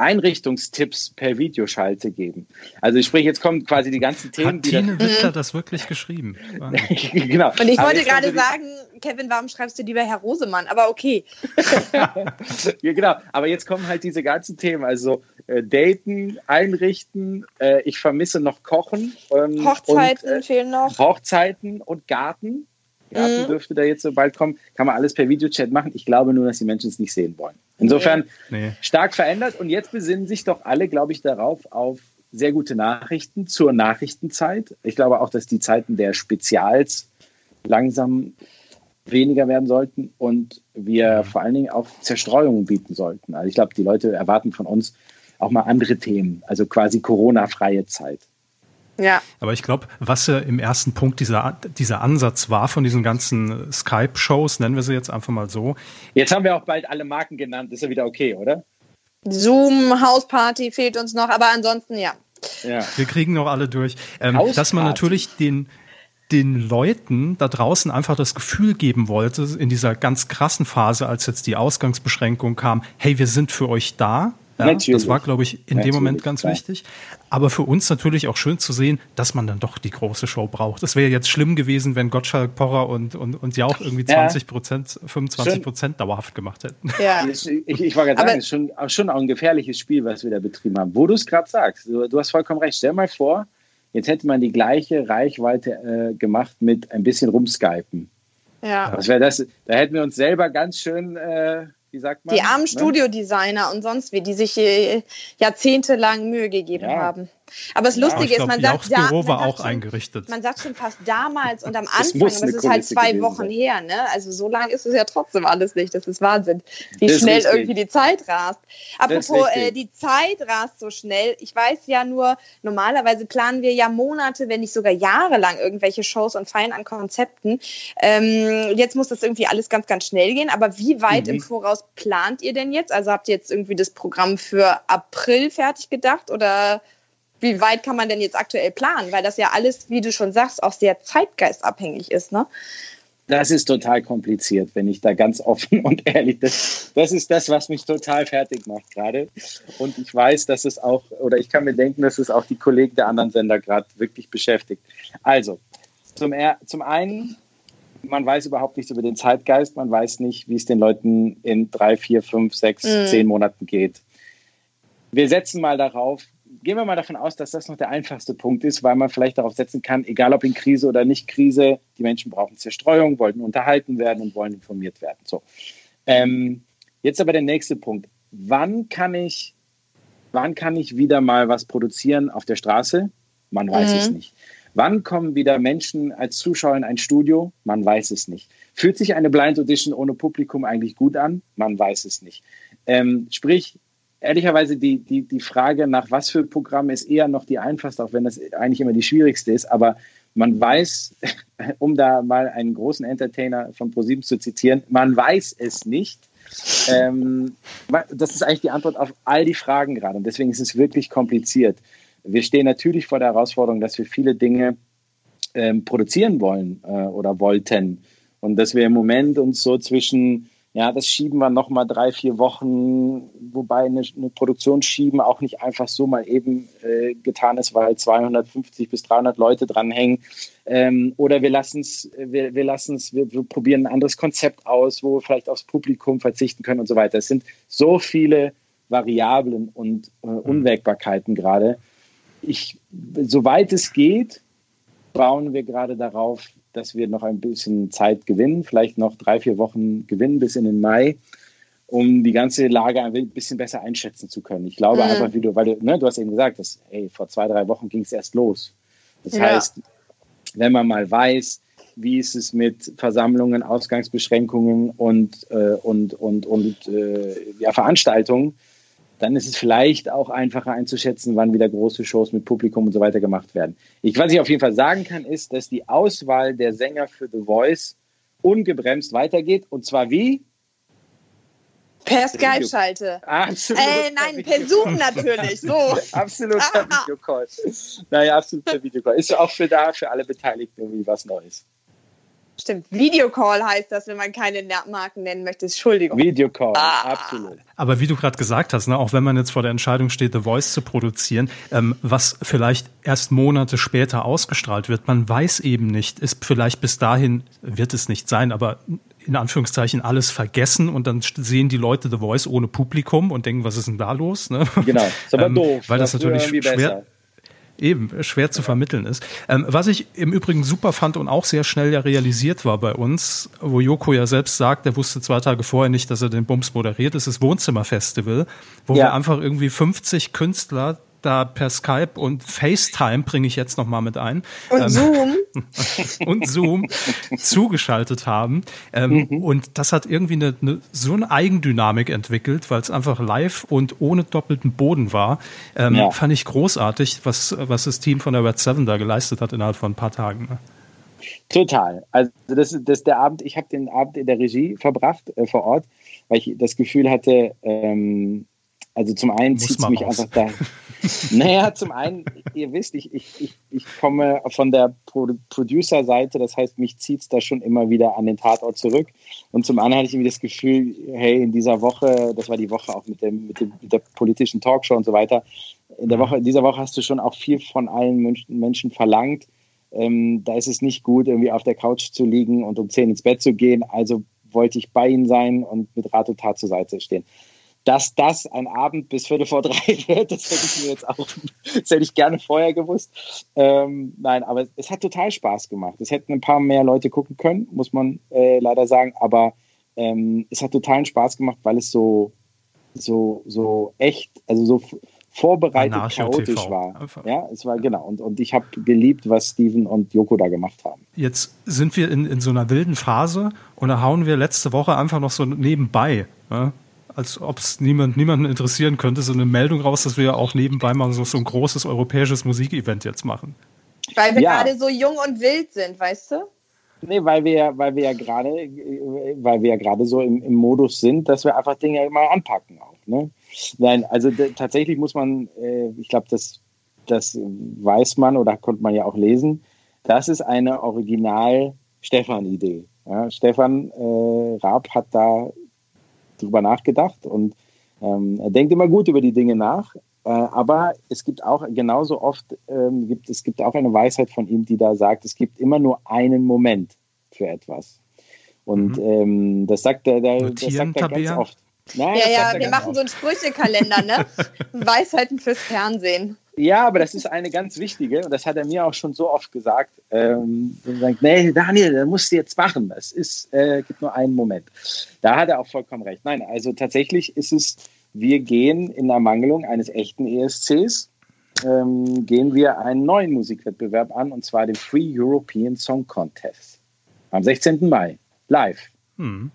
Speaker 5: Einrichtungstipps per Videoschalte geben? Also ich sprich, jetzt kommen quasi die ganzen Themen,
Speaker 1: Hat
Speaker 5: die da-
Speaker 1: Tine Wittler das wirklich geschrieben?
Speaker 5: Genau.
Speaker 4: Und ich
Speaker 5: Aber
Speaker 4: wollte gerade sagen, Kevin, warum schreibst du lieber Herr Rosemann? Aber okay.
Speaker 5: Ja, genau. Aber jetzt kommen halt diese ganzen Themen. Also äh, Daten, Einrichten, äh, ich vermisse noch Kochen. Ähm,
Speaker 4: Hochzeiten
Speaker 5: und, äh,
Speaker 4: fehlen noch.
Speaker 5: Hochzeiten und Garten. Garten
Speaker 4: Mhm.
Speaker 5: dürfte da jetzt so bald kommen. Kann man alles per Videochat machen. Ich glaube nur, dass die Menschen es nicht sehen wollen. Insofern
Speaker 1: Nee.
Speaker 5: stark verändert. Und jetzt besinnen sich doch alle, glaube ich, darauf, auf sehr gute Nachrichten zur Nachrichtenzeit. Ich glaube auch, dass die Zeiten der Spezials langsam weniger werden sollten und wir vor allen Dingen auch Zerstreuungen bieten sollten. Also ich glaube, die Leute erwarten von uns auch mal andere Themen, also quasi Corona-freie Zeit.
Speaker 4: Ja.
Speaker 1: Aber ich glaube, was ja im ersten Punkt dieser, dieser Ansatz war von diesen ganzen Skype-Shows, nennen wir sie jetzt einfach mal so,
Speaker 5: Jetzt haben wir auch bald alle Marken genannt, ist ja wieder okay, oder?
Speaker 4: Zoom, Hausparty fehlt uns noch, aber ansonsten ja.
Speaker 5: Ja.
Speaker 1: wir kriegen noch alle durch, ähm, dass man natürlich den, den Leuten da draußen einfach das Gefühl geben wollte, in dieser ganz krassen Phase, als jetzt die Ausgangsbeschränkung kam, hey, wir sind für euch da. Ja,
Speaker 5: Natürlich.
Speaker 1: das war, glaube ich, in dem
Speaker 5: Natürlich,
Speaker 1: Moment ganz
Speaker 5: klar.
Speaker 1: wichtig. Aber für uns natürlich auch schön zu sehen, dass man dann doch die große Show braucht. Es wäre jetzt schlimm gewesen, wenn Gottschalk, Porrer und, und, und Jauch irgendwie
Speaker 5: Ja.
Speaker 1: 20 Prozent, 25 Prozent dauerhaft gemacht hätten.
Speaker 4: Ja.
Speaker 5: Ich, ich, wollte gerade sagen, es ist schon, auch schon auch ein gefährliches Spiel, was wir da betrieben haben. Wo du es gerade sagst, du, du hast vollkommen recht. Stell mal vor, jetzt hätte man die gleiche Reichweite äh, gemacht mit ein bisschen rumskypen.
Speaker 4: ja.
Speaker 5: Was wäre das? Da hätten wir uns selber ganz schön, äh, wie sagt man?
Speaker 4: Die armen
Speaker 5: ne?
Speaker 4: Studiodesigner und sonst wie, die sich äh, jahrzehntelang Mühe gegeben
Speaker 5: Ja.
Speaker 4: haben. Aber das
Speaker 5: Ja,
Speaker 4: Lustige
Speaker 1: ich
Speaker 4: ist, man sagt, da,
Speaker 1: Büro
Speaker 4: man
Speaker 1: war
Speaker 4: sagt
Speaker 1: auch
Speaker 4: schon,
Speaker 1: eingerichtet.
Speaker 4: Man sagt schon fast damals und am
Speaker 5: Das
Speaker 4: Anfang,
Speaker 5: eine
Speaker 4: es ist halt zwei Wochen
Speaker 5: sein.
Speaker 4: her, ne? Also so lange ist es ja trotzdem alles nicht. Das ist Wahnsinn, wie
Speaker 5: Das
Speaker 4: schnell irgendwie die Zeit rast.
Speaker 5: Das
Speaker 4: Apropos, äh, die Zeit rast so schnell. Ich weiß ja nur, normalerweise planen wir ja Monate, wenn nicht sogar jahrelang irgendwelche Shows und feiern an Konzepten. Ähm, jetzt muss das irgendwie alles ganz, ganz schnell gehen. Aber wie weit
Speaker 5: Mhm.
Speaker 4: im Voraus plant ihr denn jetzt? Also habt ihr jetzt irgendwie das Programm für April fertig gedacht oder wie weit kann man denn jetzt aktuell planen? Weil das ja alles, wie du schon sagst, auch sehr zeitgeistabhängig ist, ne?
Speaker 5: Das ist total kompliziert, wenn ich da ganz offen und ehrlich, das, das ist das, was mich total fertig macht gerade. Und ich weiß, dass es auch, oder ich kann mir denken, dass es auch die Kollegen der anderen Sender gerade wirklich beschäftigt. Also, zum, er, zum einen, man weiß überhaupt nichts über den Zeitgeist, man weiß nicht, wie es den Leuten in drei, vier, fünf, sechs,
Speaker 4: Mhm.
Speaker 5: zehn Monaten geht. Wir setzen mal darauf, gehen wir mal davon aus, dass das noch der einfachste Punkt ist, weil man vielleicht darauf setzen kann, egal ob in Krise oder nicht Krise, die Menschen brauchen Zerstreuung, wollen unterhalten werden und wollen informiert werden. So. Ähm, jetzt aber der nächste Punkt. Wann kann ich, wann kann ich wieder mal was produzieren auf der Straße? Man weiß
Speaker 4: Mhm.
Speaker 5: es nicht. Wann kommen wieder Menschen als Zuschauer in ein Studio? Man weiß es nicht. Fühlt sich eine Blind Audition ohne Publikum eigentlich gut an? Man weiß es nicht. Ähm, sprich, ehrlicherweise die, die, die Frage nach was für Programm ist eher noch die einfachste, auch wenn das eigentlich immer die schwierigste ist. Aber man weiß, um da mal einen großen Entertainer von ProSieben zu zitieren, man weiß es nicht. Ähm, das ist eigentlich die Antwort auf all die Fragen gerade. Und deswegen ist es wirklich kompliziert. Wir stehen natürlich vor der Herausforderung, dass wir viele Dinge ähm, produzieren wollen äh, oder wollten. Und dass wir im Moment uns so zwischen, ja, das schieben wir nochmal drei, vier Wochen, wobei eine, eine Produktion schieben auch nicht einfach so mal eben äh, getan ist, weil 250 bis 300 Leute dranhängen. Ähm, oder wir lassen es, wir, wir lassen es, wir, wir probieren ein anderes Konzept aus, wo wir vielleicht aufs Publikum verzichten können und so weiter. Es sind so viele Variablen und äh, Unwägbarkeiten gerade. Ich, soweit es geht, bauen wir gerade darauf, dass wir noch ein bisschen Zeit gewinnen, vielleicht noch drei, vier Wochen gewinnen bis in den Mai, um die ganze Lage ein bisschen besser einschätzen zu können. Ich glaube
Speaker 4: Mhm.
Speaker 5: einfach, wie du, weil du, ne, du hast eben gesagt, dass, hey, vor zwei, drei Wochen ging es erst los. Das
Speaker 4: Ja.
Speaker 5: heißt, wenn man mal weiß, wie ist es mit Versammlungen, Ausgangsbeschränkungen und, äh, und, und, und äh, ja, Veranstaltungen, dann ist es vielleicht auch einfacher einzuschätzen, wann wieder große Shows mit Publikum und so weiter gemacht werden. Ich, was ich auf jeden Fall sagen kann, ist, dass die Auswahl der Sänger für The Voice ungebremst weitergeht. Und zwar wie?
Speaker 4: Per Skype-Schalte.
Speaker 5: Absolut.
Speaker 4: Äh, nein, per Zoom natürlich. So.
Speaker 5: Absoluter Videocall. Naja, absoluter Videocall. Ist auch für da, für alle Beteiligten irgendwie was Neues.
Speaker 4: Stimmt. Videocall heißt das, wenn man keine Marken nennen möchte. Entschuldigung.
Speaker 5: Videocall,
Speaker 4: Ah.
Speaker 5: absolut.
Speaker 1: Aber wie du gerade gesagt hast, ne, auch wenn man jetzt vor der Entscheidung steht, The Voice zu produzieren, ähm, was vielleicht erst Monate später ausgestrahlt wird, man weiß eben nicht, ist vielleicht bis dahin, wird es nicht sein, aber in Anführungszeichen alles vergessen und dann sehen die Leute The Voice ohne Publikum und denken, was ist denn da los? Ne?
Speaker 5: Genau. Ist aber
Speaker 1: Ähm,
Speaker 5: doof.
Speaker 1: Weil das
Speaker 5: früher
Speaker 1: natürlich schwer,
Speaker 5: besser.
Speaker 1: Eben, schwer zu vermitteln ist. Ähm, was ich im Übrigen super fand und auch sehr schnell ja realisiert war bei uns, wo Joko ja selbst sagt, er wusste zwei Tage vorher nicht, dass er den Bums moderiert, ist das Wohnzimmerfestival, wo
Speaker 5: Ja.
Speaker 1: wir einfach irgendwie 50 Künstler da per Skype und FaceTime bringe ich jetzt noch mal mit ein
Speaker 4: Und
Speaker 1: ähm,
Speaker 4: Zoom.
Speaker 1: und Zoom zugeschaltet haben. Ähm, Und das hat irgendwie eine, eine, so eine Eigendynamik entwickelt, weil es einfach live und ohne doppelten Boden war. Ähm,
Speaker 5: Ja.
Speaker 1: Fand ich großartig, was, was das Team von der Red Seven da geleistet hat innerhalb von ein paar Tagen. Ne?
Speaker 5: Total. Also das das der Abend, ich habe den Abend in der Regie verbracht äh, vor Ort, weil ich das Gefühl hatte, ähm, also zum einen zieht es mich
Speaker 1: raus.
Speaker 5: einfach da, Naja, zum einen, ihr wisst, ich, ich, ich, ich komme von der Pro Producer-Seite, das heißt, mich zieht es da schon immer wieder an den Tatort zurück. Und zum anderen hatte ich irgendwie das Gefühl, hey, in dieser Woche, das war die Woche auch mit, dem, mit, dem, mit der politischen Talkshow und so weiter, in der Woche, in dieser Woche hast du schon auch viel von allen Menschen, verlangt. Ähm, da ist es nicht gut, irgendwie auf der Couch zu liegen und um 10 ins Bett zu gehen. Also wollte ich bei ihnen sein und mit Rat und Tat zur Seite stehen. Dass das ein Abend bis Viertel vor drei wird, das hätte ich mir jetzt auch, das hätte ich gerne vorher gewusst. Ähm, nein, aber es hat total Spaß gemacht. Es hätten ein paar mehr Leute gucken können, muss man äh, leider sagen, aber ähm, es hat totalen Spaß gemacht, weil es so, so, so echt, also so vorbereitet
Speaker 1: Anarcho
Speaker 5: chaotisch
Speaker 1: TV.
Speaker 5: war.
Speaker 1: Einfach.
Speaker 5: Ja, es war genau. Und, und ich habe geliebt, was Steven und Joko da gemacht haben.
Speaker 1: Jetzt sind wir in, in so einer wilden Phase und da hauen wir letzte Woche einfach noch so nebenbei, ja, als ob es niemand, niemanden interessieren könnte, so eine Meldung raus, dass wir auch nebenbei mal so, so ein großes europäisches Musikevent jetzt machen.
Speaker 4: Weil wir
Speaker 5: Ja.
Speaker 4: gerade so jung und wild sind, weißt du?
Speaker 5: Nee, weil wir, weil wir ja gerade, weil wir ja gerade so im, im Modus sind, dass wir einfach Dinge mal anpacken auch. Ne? Nein, also tatsächlich muss man, äh, ich glaube, das, das weiß man oder konnte man ja auch lesen. Das ist eine Original-Stefan-Idee. Ja, Stefan äh, Raab hat da drüber nachgedacht und ähm, er denkt immer gut über die Dinge nach. Äh, aber es gibt auch genauso oft, ähm, gibt, es gibt auch eine Weisheit von ihm, die da sagt, es gibt immer nur einen Moment für etwas. Und ähm, das sagt er, der, das sagt er ganz oft. Nein,
Speaker 4: Ja, ja, wir machen
Speaker 5: oft.
Speaker 4: so einen Sprüchekalender, ne? Weisheiten fürs Fernsehen.
Speaker 5: Ja, aber das ist eine ganz wichtige und das hat er mir auch schon so oft gesagt. Ähm, sagt, nee, Daniel, das musst du jetzt machen. Es ist, äh, gibt nur einen Moment. Da hat er auch vollkommen recht. Nein, also tatsächlich ist es, wir gehen in Ermangelung eines echten ESCs, ähm, gehen wir einen neuen Musikwettbewerb an und zwar den Free European Song Contest. Am 16. Mai. Live.
Speaker 1: Hm.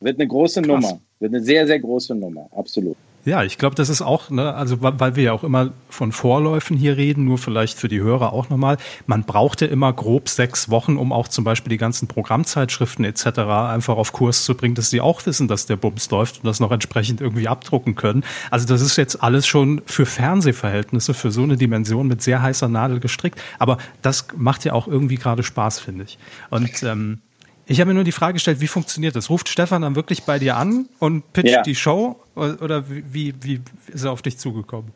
Speaker 5: Wird eine große
Speaker 1: Krass.
Speaker 5: Nummer. Wird eine sehr, sehr große Nummer. Absolut.
Speaker 1: Ja, ich glaube, das ist auch, ne, also weil wir ja auch immer von Vorläufen hier reden, nur vielleicht für die Hörer auch nochmal. Man brauchte immer grob sechs Wochen, um auch zum Beispiel die ganzen Programmzeitschriften etc. einfach auf Kurs zu bringen, dass sie auch wissen, dass der Bums läuft und das noch entsprechend irgendwie abdrucken können. Also das ist jetzt alles schon für Fernsehverhältnisse, für so eine Dimension mit sehr heißer Nadel gestrickt. Aber das macht ja auch irgendwie gerade Spaß, finde ich. Und ähm, ich habe mir nur die Frage gestellt, wie funktioniert das? Ruft Stefan dann wirklich bei dir an und pitcht
Speaker 5: Ja.
Speaker 1: die Show oder wie, wie ist er auf dich zugekommen?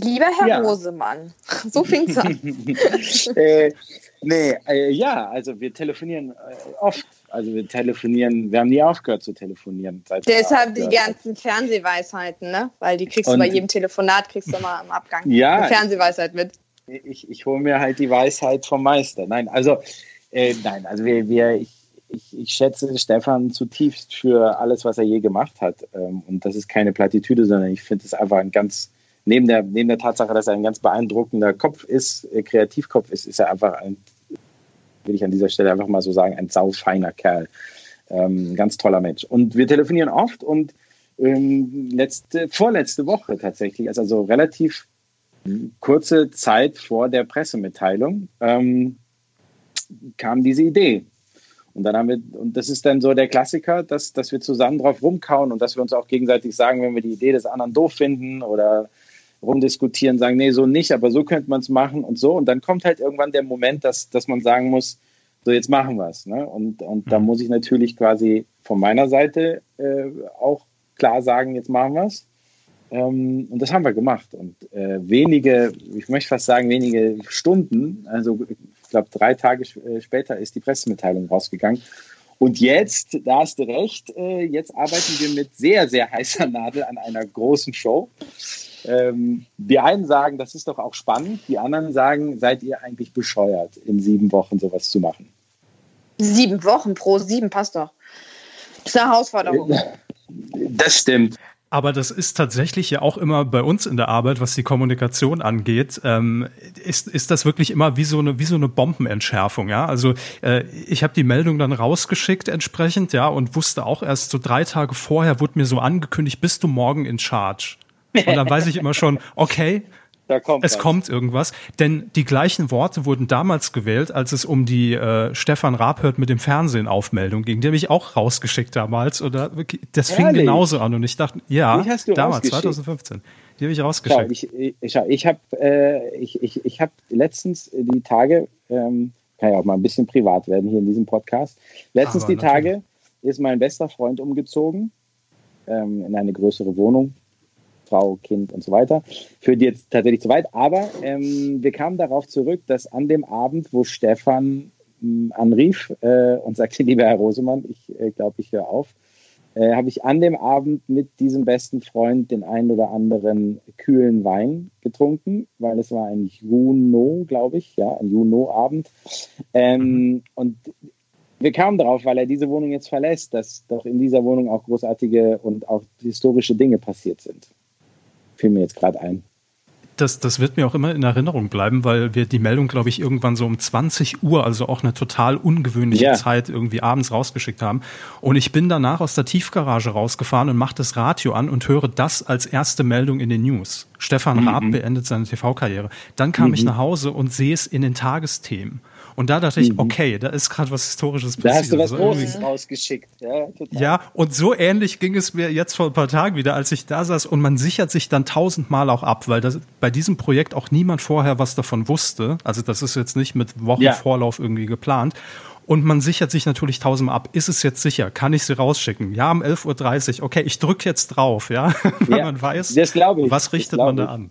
Speaker 4: Lieber Herr
Speaker 5: Ja.
Speaker 4: Rosemann, so fing's an.
Speaker 5: äh, nee, äh, ja, also wir telefonieren äh, oft. Also wir telefonieren, wir haben nie aufgehört zu telefonieren.
Speaker 4: Deshalb die ganzen Fernsehweisheiten, ne? Weil die kriegst du
Speaker 5: Und-
Speaker 4: bei jedem Telefonat, kriegst du mal im Abgang
Speaker 5: Ja.
Speaker 4: eine Fernsehweisheit mit.
Speaker 5: Ich, ich hole mir halt die Weisheit vom Meister. Nein, also äh, nein, also wir, wir ich, ich, ich schätze Stefan zutiefst für alles, was er je gemacht hat. Ähm, und das ist keine Plattitüde, sondern ich finde es einfach ein ganz neben der neben der Tatsache, dass er ein ganz beeindruckender Kopf ist, äh, Kreativkopf ist, ist er einfach ein will ich an dieser Stelle einfach mal so sagen, ein saufeiner Kerl. Ähm, ganz toller Mensch. Und wir telefonieren oft und ähm, letzte, vorletzte Woche tatsächlich, also, also relativ kurze Zeit vor der Pressemitteilung, ähm, kam diese Idee. Und dann haben wir, und das ist dann so der Klassiker, dass, dass wir zusammen drauf rumkauen und dass wir uns auch gegenseitig sagen, wenn wir die Idee des anderen doof finden oder rumdiskutieren, sagen, nee, so nicht, aber so könnte man es machen und so. Und dann kommt halt irgendwann der Moment, dass, dass man sagen muss, so jetzt machen wir es. Ne? Und, und da muss ich natürlich quasi von meiner Seite äh, auch klar sagen, jetzt machen wir es. Ähm, und das haben wir gemacht. Und äh, wenige, ich möchte fast sagen, wenige Stunden, also ich glaube drei Tage äh, später ist die Pressemitteilung rausgegangen. Und jetzt, da hast du recht, äh, jetzt arbeiten wir mit sehr, sehr heißer Nadel an einer großen Show. Ähm, die einen sagen, das ist doch auch spannend, die anderen sagen, seid ihr eigentlich bescheuert, in sieben Wochen sowas zu machen?
Speaker 4: Sieben Wochen pro sieben, passt doch. Das ist eine Herausforderung.
Speaker 5: Das stimmt.
Speaker 1: Aber das ist tatsächlich ja auch immer bei uns in der Arbeit, was die Kommunikation angeht, ähm, ist, ist das wirklich immer wie so eine, wie so eine Bombenentschärfung, ja. Also äh, ich habe die Meldung dann rausgeschickt entsprechend, ja, und wusste auch erst so drei Tage vorher wurde mir so angekündigt, bist du morgen in Charge? Und dann weiß ich immer schon, okay,
Speaker 5: kommt
Speaker 1: es
Speaker 5: was.
Speaker 1: kommt irgendwas, denn die gleichen Worte wurden damals gewählt, als es um die äh, Stefan Raab mit dem Fernsehen Aufmeldung ging. Die habe ich auch rausgeschickt damals oder das fing
Speaker 5: Ehrlich?
Speaker 1: genauso an und ich dachte, ja, damals
Speaker 5: rausgeschickt?
Speaker 1: 2015. Die habe ich
Speaker 5: Schau,
Speaker 1: rausgeschickt.
Speaker 5: ich, ich, schau, ich habe äh, ich, ich, ich hab letztens die Tage, ähm, kann ja auch mal ein bisschen privat werden hier in diesem Podcast. Letztens
Speaker 1: Aber
Speaker 5: die Tage ist mein bester Freund umgezogen ähm, in eine größere Wohnung. Frau, Kind und so weiter. Führt jetzt tatsächlich zu weit. Aber ähm, wir kamen darauf zurück, dass an dem Abend, wo Stefan mh, anrief äh, und sagte, lieber Herr Rosemann, ich äh, glaube, ich höre auf, äh, habe ich an dem Abend mit diesem besten Freund den einen oder anderen kühlen Wein getrunken, weil es war ein Juno, glaube ich, ja, ein Juno-Abend. Ähm, Und wir kamen darauf, weil er diese Wohnung jetzt verlässt, dass doch in dieser Wohnung auch großartige und auch historische Dinge passiert sind. Fiel mir jetzt gerade ein.
Speaker 1: Das, das wird mir auch immer in Erinnerung bleiben, weil wir die Meldung, glaube ich, irgendwann so um 20 Uhr, also auch eine total ungewöhnliche
Speaker 5: Ja.
Speaker 1: Zeit irgendwie abends rausgeschickt haben. Und ich bin danach aus der Tiefgarage rausgefahren und mache das Radio an und höre das als erste Meldung in den News. Stefan
Speaker 5: Mhm.
Speaker 1: Raab beendet seine TV-Karriere. Dann kam ich nach Hause und sehe es in den Tagesthemen. Und da dachte ich, okay, da ist gerade was Historisches
Speaker 5: Mhm. Da
Speaker 1: passiert.
Speaker 5: hast du was
Speaker 1: Also
Speaker 5: Großes rausgeschickt. Ja, total.
Speaker 1: ja, und so ähnlich ging es mir jetzt vor ein paar Tagen wieder, als ich da saß. Und man sichert sich dann tausendmal auch ab, weil das, bei diesem Projekt auch niemand vorher was davon wusste. Also das ist jetzt nicht mit Wochen
Speaker 5: Ja.
Speaker 1: Vorlauf irgendwie geplant. Und man sichert sich natürlich tausendmal ab. Ist es jetzt sicher? Kann ich sie rausschicken? Ja, um 11.30 Uhr. Okay, ich drücke jetzt drauf, ja. Weil
Speaker 5: Ja,
Speaker 1: man weiß,
Speaker 5: das glaube ich,
Speaker 1: was richtet man da an.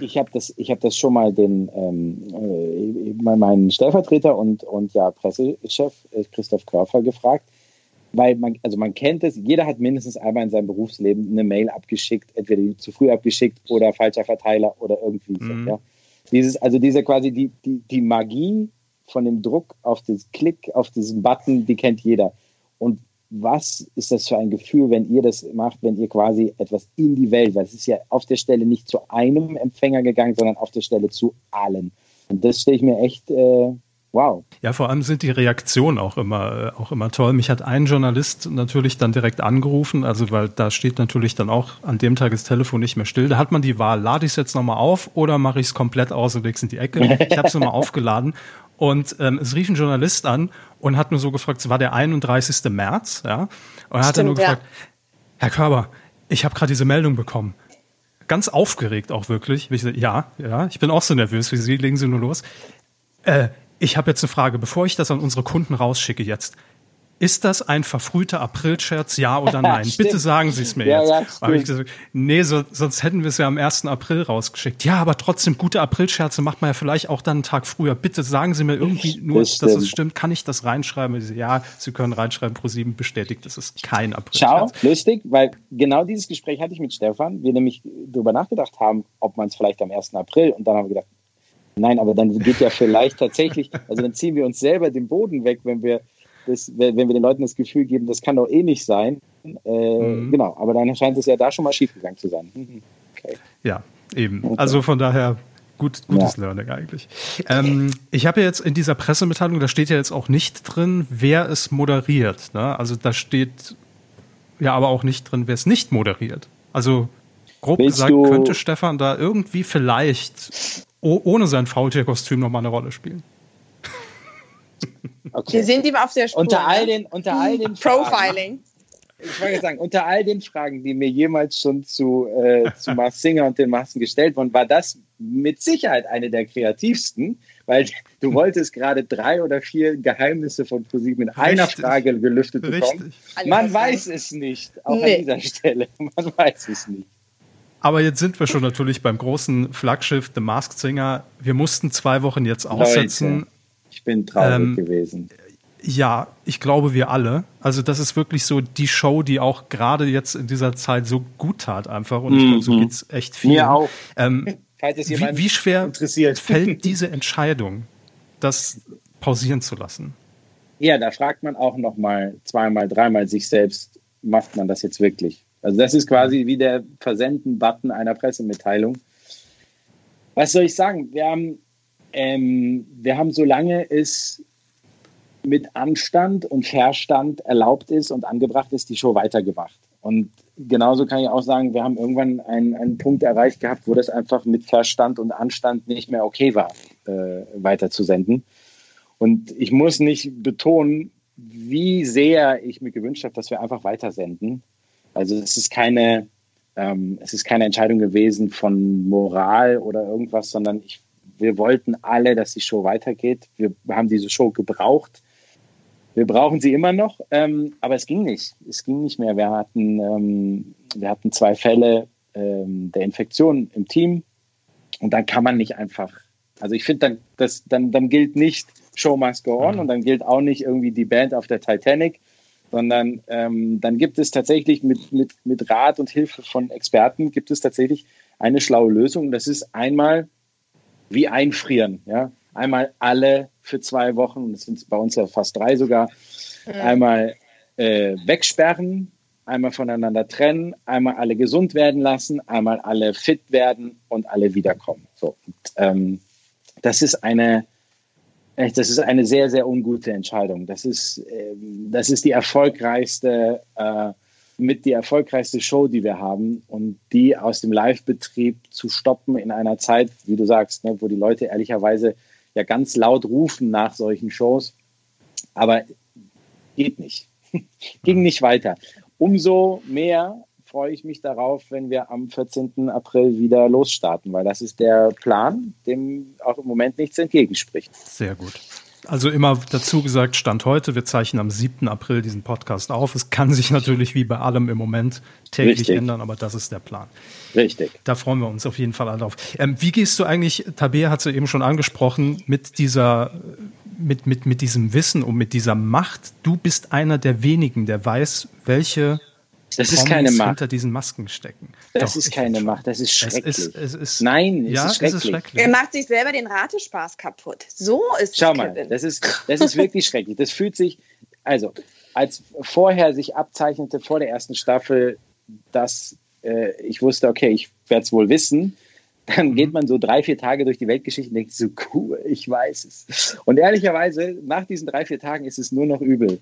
Speaker 5: Ich, habe das, ich hab das schon mal den ähm, äh, meinen Stellvertreter und, und ja Pressechef äh, Christoph Körfer gefragt, weil man, also man kennt es, jeder hat mindestens einmal in seinem Berufsleben eine Mail abgeschickt, entweder zu früh abgeschickt oder falscher Verteiler oder irgendwie
Speaker 1: Mhm.
Speaker 5: so. Ja. Dieses, also diese quasi die, die, die Magie von dem Druck auf das Klick, auf diesen Button, die kennt jeder. Und was ist das für ein Gefühl, wenn ihr das macht, wenn ihr quasi etwas in die Welt, weil es ist ja auf der Stelle nicht zu einem Empfänger gegangen, sondern auf der Stelle zu allen. Und das stelle ich mir echt, äh, wow.
Speaker 1: Ja, vor allem sind die Reaktionen auch immer, äh, auch immer toll. Mich hat ein Journalist natürlich dann direkt angerufen, also weil da steht natürlich dann auch an dem Tag das Telefon nicht mehr still. Da hat man die Wahl, lade ich es jetzt nochmal auf oder mache ich es komplett aus und leg's in die Ecke. Ich habe es nochmal aufgeladen und ähm, es rief ein Journalist an und hat nur so gefragt, es war der 31. März, ja, und hat er nur
Speaker 4: Stimmt, ja.
Speaker 1: gefragt, Herr Körber, ich habe gerade diese Meldung bekommen. Ganz aufgeregt auch wirklich. Ich ja, ja, ich bin auch so nervös wie Sie, legen Sie nur los. Äh, ich habe jetzt eine Frage, bevor ich das an unsere Kunden rausschicke jetzt. Ist das ein verfrühter Aprilscherz, ja oder nein? Bitte sagen Sie es mir
Speaker 5: Ja,
Speaker 1: jetzt.
Speaker 5: ja,
Speaker 1: gesagt, nee, so, sonst hätten wir es ja am 1. April rausgeschickt. Ja, aber trotzdem, gute Aprilscherze macht man ja vielleicht auch dann einen Tag früher. Bitte sagen Sie mir irgendwie nur,
Speaker 5: Das
Speaker 1: dass es
Speaker 5: stimmt.
Speaker 1: Kann ich das reinschreiben? Ja, Sie können reinschreiben, Pro7 bestätigt, das ist kein
Speaker 5: Schau,
Speaker 1: Aprilscherz.
Speaker 5: lustig, weil genau dieses Gespräch hatte ich mit Stefan. Wir nämlich darüber nachgedacht haben, ob man es vielleicht am 1. April und dann haben wir gedacht, nein, aber dann geht ja vielleicht tatsächlich, also dann ziehen wir uns selber den Boden weg, wenn wir das, wenn wir den Leuten das Gefühl geben, das kann doch eh nicht sein. Äh,
Speaker 1: Mhm.
Speaker 5: Genau, aber dann scheint es ja da schon mal schiefgegangen zu sein. Mhm. Okay.
Speaker 1: Ja, eben. Also von daher gut, gutes
Speaker 5: Ja.
Speaker 1: Learning eigentlich. Ähm, ich habe ja jetzt in dieser Pressemitteilung, da steht ja jetzt auch nicht drin, wer es moderiert. Ne? Also da steht ja aber auch nicht drin, wer es nicht moderiert. Also grob
Speaker 5: Willst
Speaker 1: gesagt, könnte Stefan da irgendwie vielleicht oh, ohne sein Faultier-Kostüm nochmal eine Rolle spielen.
Speaker 5: Okay.
Speaker 4: Wir sind ihm auf der Spur.
Speaker 5: unter all
Speaker 4: ne?
Speaker 5: den, unter all den Fragen,
Speaker 4: Profiling.
Speaker 5: ich wollte sagen, unter all den Fragen, die mir jemals schon zu, äh, zu Mars Singer und den Masken gestellt wurden, war das mit Sicherheit eine der kreativsten, weil du wolltest gerade drei oder vier Geheimnisse von ProSieben in einer. Frage gelüftet bekommen.
Speaker 1: Richtig.
Speaker 5: Man weiß es nicht, auch
Speaker 4: Nee.
Speaker 5: an dieser Stelle. Man weiß es nicht.
Speaker 1: Aber jetzt sind wir schon natürlich beim großen Flaggschiff The Masked Singer. Wir mussten zwei Wochen jetzt aussetzen.
Speaker 5: Leute, ich bin traurig
Speaker 1: Ähm,
Speaker 5: gewesen.
Speaker 1: Ja, ich glaube, wir alle. Also, das ist wirklich so die Show, die auch gerade jetzt in dieser Zeit so gut tat, einfach. Und ich glaube, so geht's echt viel.
Speaker 5: Mhm. Mir auch.
Speaker 1: Ähm, wie, wie schwer
Speaker 5: interessiert.
Speaker 1: fällt diese Entscheidung, das pausieren zu lassen?
Speaker 5: Ja, da fragt man auch noch mal zweimal, dreimal sich selbst, macht man das jetzt wirklich? Also das ist quasi wie der Versenden-Button einer Pressemitteilung. Was soll ich sagen? Wir haben, ähm, wir haben, solange es mit Anstand und Verstand erlaubt ist und angebracht ist, die Show weitergemacht. Und genauso kann ich auch sagen, wir haben irgendwann einen, einen Punkt erreicht gehabt, wo das einfach mit Verstand und Anstand nicht mehr okay war, äh, weiterzusenden. Und ich muss nicht betonen, wie sehr ich mir gewünscht habe, dass wir einfach weitersenden. Also es ist keine, ähm, es ist keine Entscheidung gewesen von Moral oder irgendwas, sondern ich, wir wollten alle, dass die Show weitergeht. Wir haben diese Show gebraucht. Wir brauchen sie immer noch, ähm, aber es ging nicht. Es ging nicht mehr. Wir hatten, ähm, wir hatten zwei Fälle ähm, der Infektion im Team und dann kann man nicht einfach. Also ich finde, dann, das, dann, dann gilt nicht Show must go on und dann gilt auch nicht irgendwie die Band auf der Titanic, sondern ähm, dann gibt es tatsächlich mit, mit, mit Rat und Hilfe von Experten gibt es tatsächlich eine schlaue Lösung. Das ist einmal wie einfrieren. Ja? Einmal alle für zwei Wochen, das sind bei uns ja fast drei sogar, einmal äh, wegsperren, einmal voneinander trennen, einmal alle gesund werden lassen, einmal alle fit werden und alle wiederkommen. So, und, ähm, das ist eine, das ist eine sehr, sehr ungute Entscheidung. Das ist, ähm, das ist die erfolgreichste, äh, mit die erfolgreichste Show, die wir haben und die aus dem Live-Betrieb zu stoppen in einer Zeit, wie du sagst, ne, wo die Leute ehrlicherweise ja ganz laut rufen nach solchen Shows, aber geht nicht. Ging nicht weiter. Umso mehr freue ich mich darauf, wenn wir am 14. April wieder losstarten, weil das ist der Plan, dem auch im Moment nichts entgegenspricht.
Speaker 1: Sehr gut. Also immer dazu gesagt, Stand heute, wir zeichnen am 7. April diesen Podcast auf. Es kann sich natürlich wie bei allem im Moment täglich
Speaker 5: Richtig.
Speaker 1: ändern, aber das ist der Plan.
Speaker 5: Richtig.
Speaker 1: Da freuen wir uns auf jeden Fall alle drauf. Ähm, wie gehst du eigentlich, Tabea hat es ja eben schon angesprochen, mit dieser, mit, mit, mit diesem Wissen und mit dieser Macht? Du bist einer der wenigen, der weiß, welche
Speaker 5: Das ist
Speaker 1: Promis
Speaker 5: keine Macht.
Speaker 1: hinter diesen Masken stecken.
Speaker 5: Das
Speaker 1: Doch,
Speaker 5: ist keine. Macht. Das ist
Speaker 1: Es
Speaker 5: schrecklich.
Speaker 1: ist, es ist,
Speaker 5: Nein, es
Speaker 1: ja,
Speaker 5: ist
Speaker 1: es
Speaker 5: schrecklich.
Speaker 1: ist schrecklich.
Speaker 4: Er macht sich selber den Ratespaß kaputt. So ist
Speaker 5: Schau
Speaker 4: es,
Speaker 5: mal,
Speaker 4: Kevin.
Speaker 5: das ist, das ist wirklich schrecklich. Das fühlt sich, also, als vorher sich abzeichnete vor der ersten Staffel, dass äh, ich wusste, okay, ich werde es wohl wissen, dann geht man so drei, vier Tage durch die Weltgeschichte und denkt so, cool, ich weiß es. Und ehrlicherweise, nach diesen drei, vier Tagen ist es nur noch übel.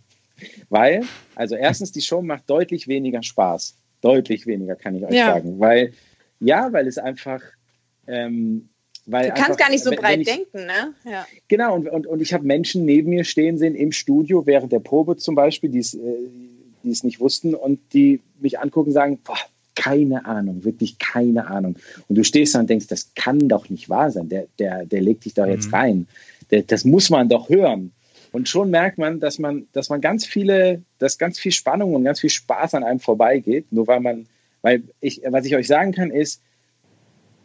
Speaker 5: Weil, also erstens, die Show macht deutlich weniger Spaß. Deutlich weniger, kann ich euch
Speaker 4: Ja.
Speaker 5: sagen. Weil, ja, weil es einfach, ähm, weil
Speaker 4: Du kannst
Speaker 5: einfach,
Speaker 4: gar nicht so
Speaker 5: wenn-
Speaker 4: breit
Speaker 5: wenn ich,
Speaker 4: denken, ne? Ja.
Speaker 5: Genau, und, und, und ich habe Menschen neben mir stehen sehen im Studio während der Probe zum Beispiel, die es äh, die es nicht wussten und die mich angucken und sagen, boah, keine Ahnung, wirklich keine Ahnung. Und du stehst da und denkst, das kann doch nicht wahr sein. Der, der, der legt dich doch jetzt
Speaker 1: Mhm.
Speaker 5: rein. Der, das muss man doch hören. Und schon merkt man, dass man, dass man ganz viele, dass ganz viel Spannung und ganz viel Spaß an einem vorbeigeht, nur weil man, weil ich, was ich euch sagen kann, ist,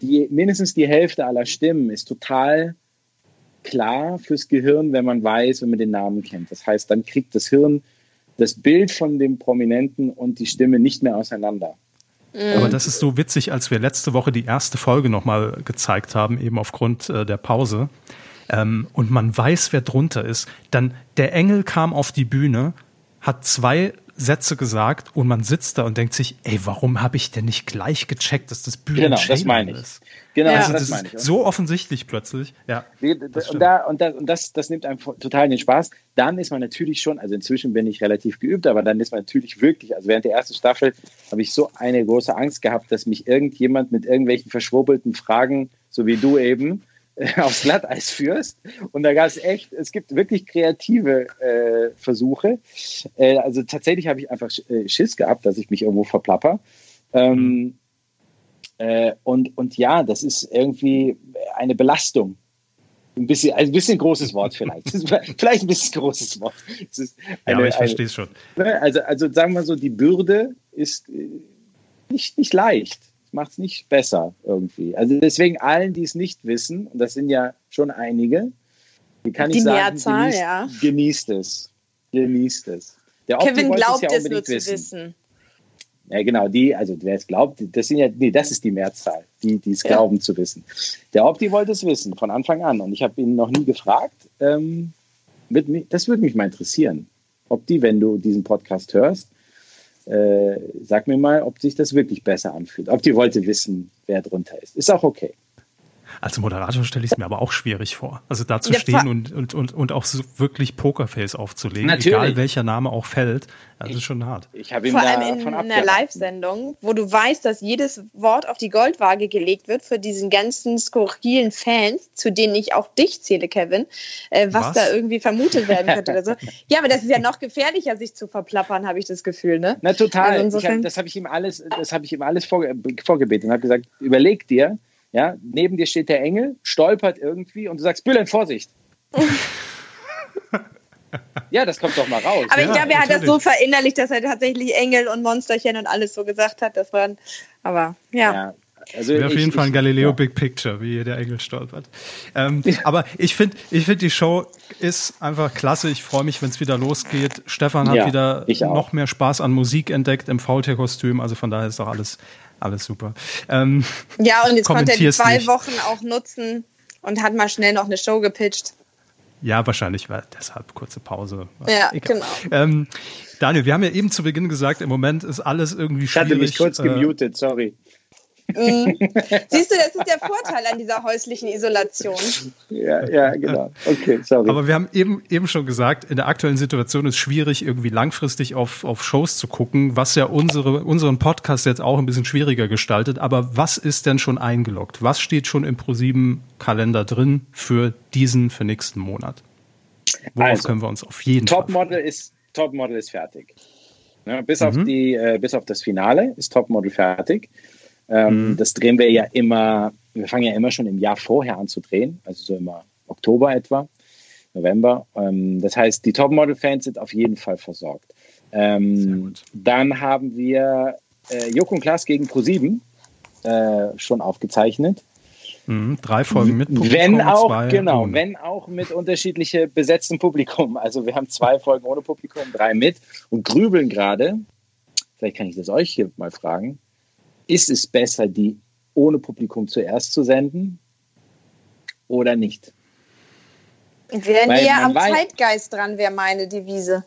Speaker 5: die, mindestens die Hälfte aller Stimmen ist total klar fürs Gehirn, wenn man weiß, wenn man den Namen kennt. Das heißt, dann kriegt das Hirn das Bild von dem Prominenten und die Stimme nicht mehr auseinander.
Speaker 1: Aber das ist so witzig, als wir letzte Woche die erste Folge nochmal gezeigt haben, eben aufgrund äh, der Pause. Ähm, und man weiß, wer drunter ist. Dann der Engel kam auf die Bühne, hat zwei Sätze gesagt und man sitzt da und denkt sich, ey, warum habe ich denn nicht gleich gecheckt, dass das Bühnen
Speaker 5: Genau, das meine ich.
Speaker 1: ist?
Speaker 5: Genau,
Speaker 4: Ja.
Speaker 1: Also
Speaker 5: das,
Speaker 1: das
Speaker 5: meine ich.
Speaker 1: ist so offensichtlich plötzlich. Ja, das
Speaker 5: und da, und, da, und das, das nimmt einem total den Spaß. Dann ist man natürlich schon, also inzwischen bin ich relativ geübt, aber dann ist man natürlich wirklich, also während der ersten Staffel habe ich so eine große Angst gehabt, dass mich irgendjemand mit irgendwelchen verschwurbelten Fragen, so wie du eben, aufs Glatteis führst. Und da gab es echt, es gibt wirklich kreative äh, Versuche. Äh, also tatsächlich habe ich einfach äh, Schiss gehabt, dass ich mich irgendwo verplapper. Ähm, äh, und, und ja, das ist irgendwie eine Belastung. Ein bisschen, ein bisschen großes Wort vielleicht. Vielleicht ein bisschen großes Wort. Ist
Speaker 1: ja
Speaker 5: eine-
Speaker 1: aber ich
Speaker 5: eine-
Speaker 1: verstehe es schon.
Speaker 5: Ne, Also, also sagen wir so, die Bürde ist äh, nicht, nicht leicht. Macht es nicht besser irgendwie. Also deswegen allen, die es nicht wissen, und das sind ja schon einige, die kann
Speaker 4: Die
Speaker 5: ich sagen,
Speaker 4: Mehrzahl,
Speaker 5: genießt,
Speaker 4: ja.
Speaker 5: genießt es. Genießt es. Der
Speaker 4: Kevin glaubt
Speaker 5: ja
Speaker 4: es nur
Speaker 5: unbedingt
Speaker 4: zu wissen.
Speaker 5: Ja, genau, die, also wer es glaubt, das sind ja, nee, das ist die Mehrzahl, die, die es
Speaker 4: Ja.
Speaker 5: glauben zu wissen. Der Opti wollte es wissen, von Anfang an. Und ich habe ihn noch nie gefragt. Ähm, mich, das würde mich mal interessieren. Opti, wenn du diesen Podcast hörst, äh, sag mir mal, ob sich das wirklich besser anfühlt. Opti wollte wissen, wer drunter ist. Ist auch okay.
Speaker 1: Als Moderator stelle ich es mir aber auch schwierig vor. Also da zu
Speaker 4: Ja,
Speaker 1: stehen und, und, und, und auch so wirklich Pokerface aufzulegen,
Speaker 5: Natürlich.
Speaker 1: egal welcher Name auch fällt. Das ist schon hart.
Speaker 5: Ich habe ihm
Speaker 4: Vor
Speaker 5: da
Speaker 4: allem in
Speaker 5: von
Speaker 4: einer. Live-Sendung, wo du weißt, dass jedes Wort auf die Goldwaage gelegt wird für diesen ganzen skurrilen Fans, zu denen ich auch dich zähle, Kevin, äh, was,
Speaker 1: Was?
Speaker 4: da irgendwie vermutet werden könnte oder so. Ja, aber das ist ja noch gefährlicher, sich zu verplappern, habe ich das Gefühl, ne?
Speaker 5: Na total.
Speaker 4: Also
Speaker 5: hab, das habe ich ihm alles, das habe ich ihm alles vorge vorgebetet und habe gesagt, überleg dir, ja, neben dir steht der Engel, stolpert irgendwie und du sagst, Bülent, Vorsicht. ja, das kommt doch mal raus.
Speaker 4: Aber
Speaker 1: Ja,
Speaker 4: ich glaube, er hat das so verinnerlicht, dass er tatsächlich Engel und Monsterchen und alles so gesagt hat. Das waren, aber ja.
Speaker 5: ja. Also
Speaker 1: Wäre auf
Speaker 5: ich-
Speaker 1: jeden Fall ein
Speaker 5: ich-
Speaker 1: Galileo
Speaker 5: ja.
Speaker 1: Big Picture, wie hier der Engel stolpert. Ähm, aber ich finde, ich finde, die Show ist einfach klasse. Ich freue mich, wenn es wieder losgeht. Stefan hat
Speaker 5: Ja,
Speaker 1: wieder
Speaker 5: ich
Speaker 1: noch mehr Spaß an Musik entdeckt im Faultier-Kostüm. Also von daher ist doch alles, alles super. Ähm,
Speaker 4: Ja, und jetzt konnte er die zwei
Speaker 1: nicht.
Speaker 4: Wochen auch nutzen und hat mal schnell noch eine Show gepitcht.
Speaker 1: ja, wahrscheinlich war deshalb kurze Pause.
Speaker 4: Ja,
Speaker 1: Egal.
Speaker 4: genau.
Speaker 1: Ähm, Daniel, wir haben ja eben zu Beginn gesagt, im Moment ist alles irgendwie
Speaker 5: Ich
Speaker 1: schwierig.
Speaker 5: hatte mich kurz
Speaker 1: äh,
Speaker 5: gemutet, sorry.
Speaker 4: Siehst du, das ist der Vorteil an dieser häuslichen Isolation.
Speaker 5: Ja, ja, genau. Okay, sorry.
Speaker 1: Aber wir haben eben, eben schon gesagt, in der aktuellen Situation ist schwierig, irgendwie langfristig auf, auf Shows zu gucken, was ja unsere, unseren Podcast jetzt auch ein bisschen schwieriger gestaltet. Aber was ist denn schon eingeloggt? Was steht schon im ProSieben-Kalender drin für diesen, für nächsten Monat? Worauf
Speaker 5: Also,
Speaker 1: können wir uns auf jeden Fall
Speaker 5: Topmodel ist, Topmodel ist fertig. Ne, bis,
Speaker 1: Mhm.
Speaker 5: auf die, äh, bis auf das Finale ist Topmodel fertig. Ähm,
Speaker 1: Mhm.
Speaker 5: Das drehen wir ja immer, wir fangen ja immer schon im Jahr vorher an zu drehen, also so immer Oktober etwa, November. Ähm, das heißt, die Topmodel-Fans sind auf jeden Fall versorgt. Ähm, dann haben wir äh, Joko und Klaas gegen Pro7 äh, schon aufgezeichnet.
Speaker 1: Mhm, drei Folgen mit Publikum,
Speaker 5: Wenn auch, genau,
Speaker 1: ohne.
Speaker 5: wenn auch mit unterschiedliche besetztem Publikum. Also wir haben zwei Folgen ohne Publikum, drei mit und grübeln gerade. Vielleicht kann ich das euch hier mal fragen. Ist es besser, die ohne Publikum zuerst zu senden oder nicht?
Speaker 4: Wer näher am
Speaker 5: weiß-
Speaker 4: Zeitgeist dran wäre meine Devise.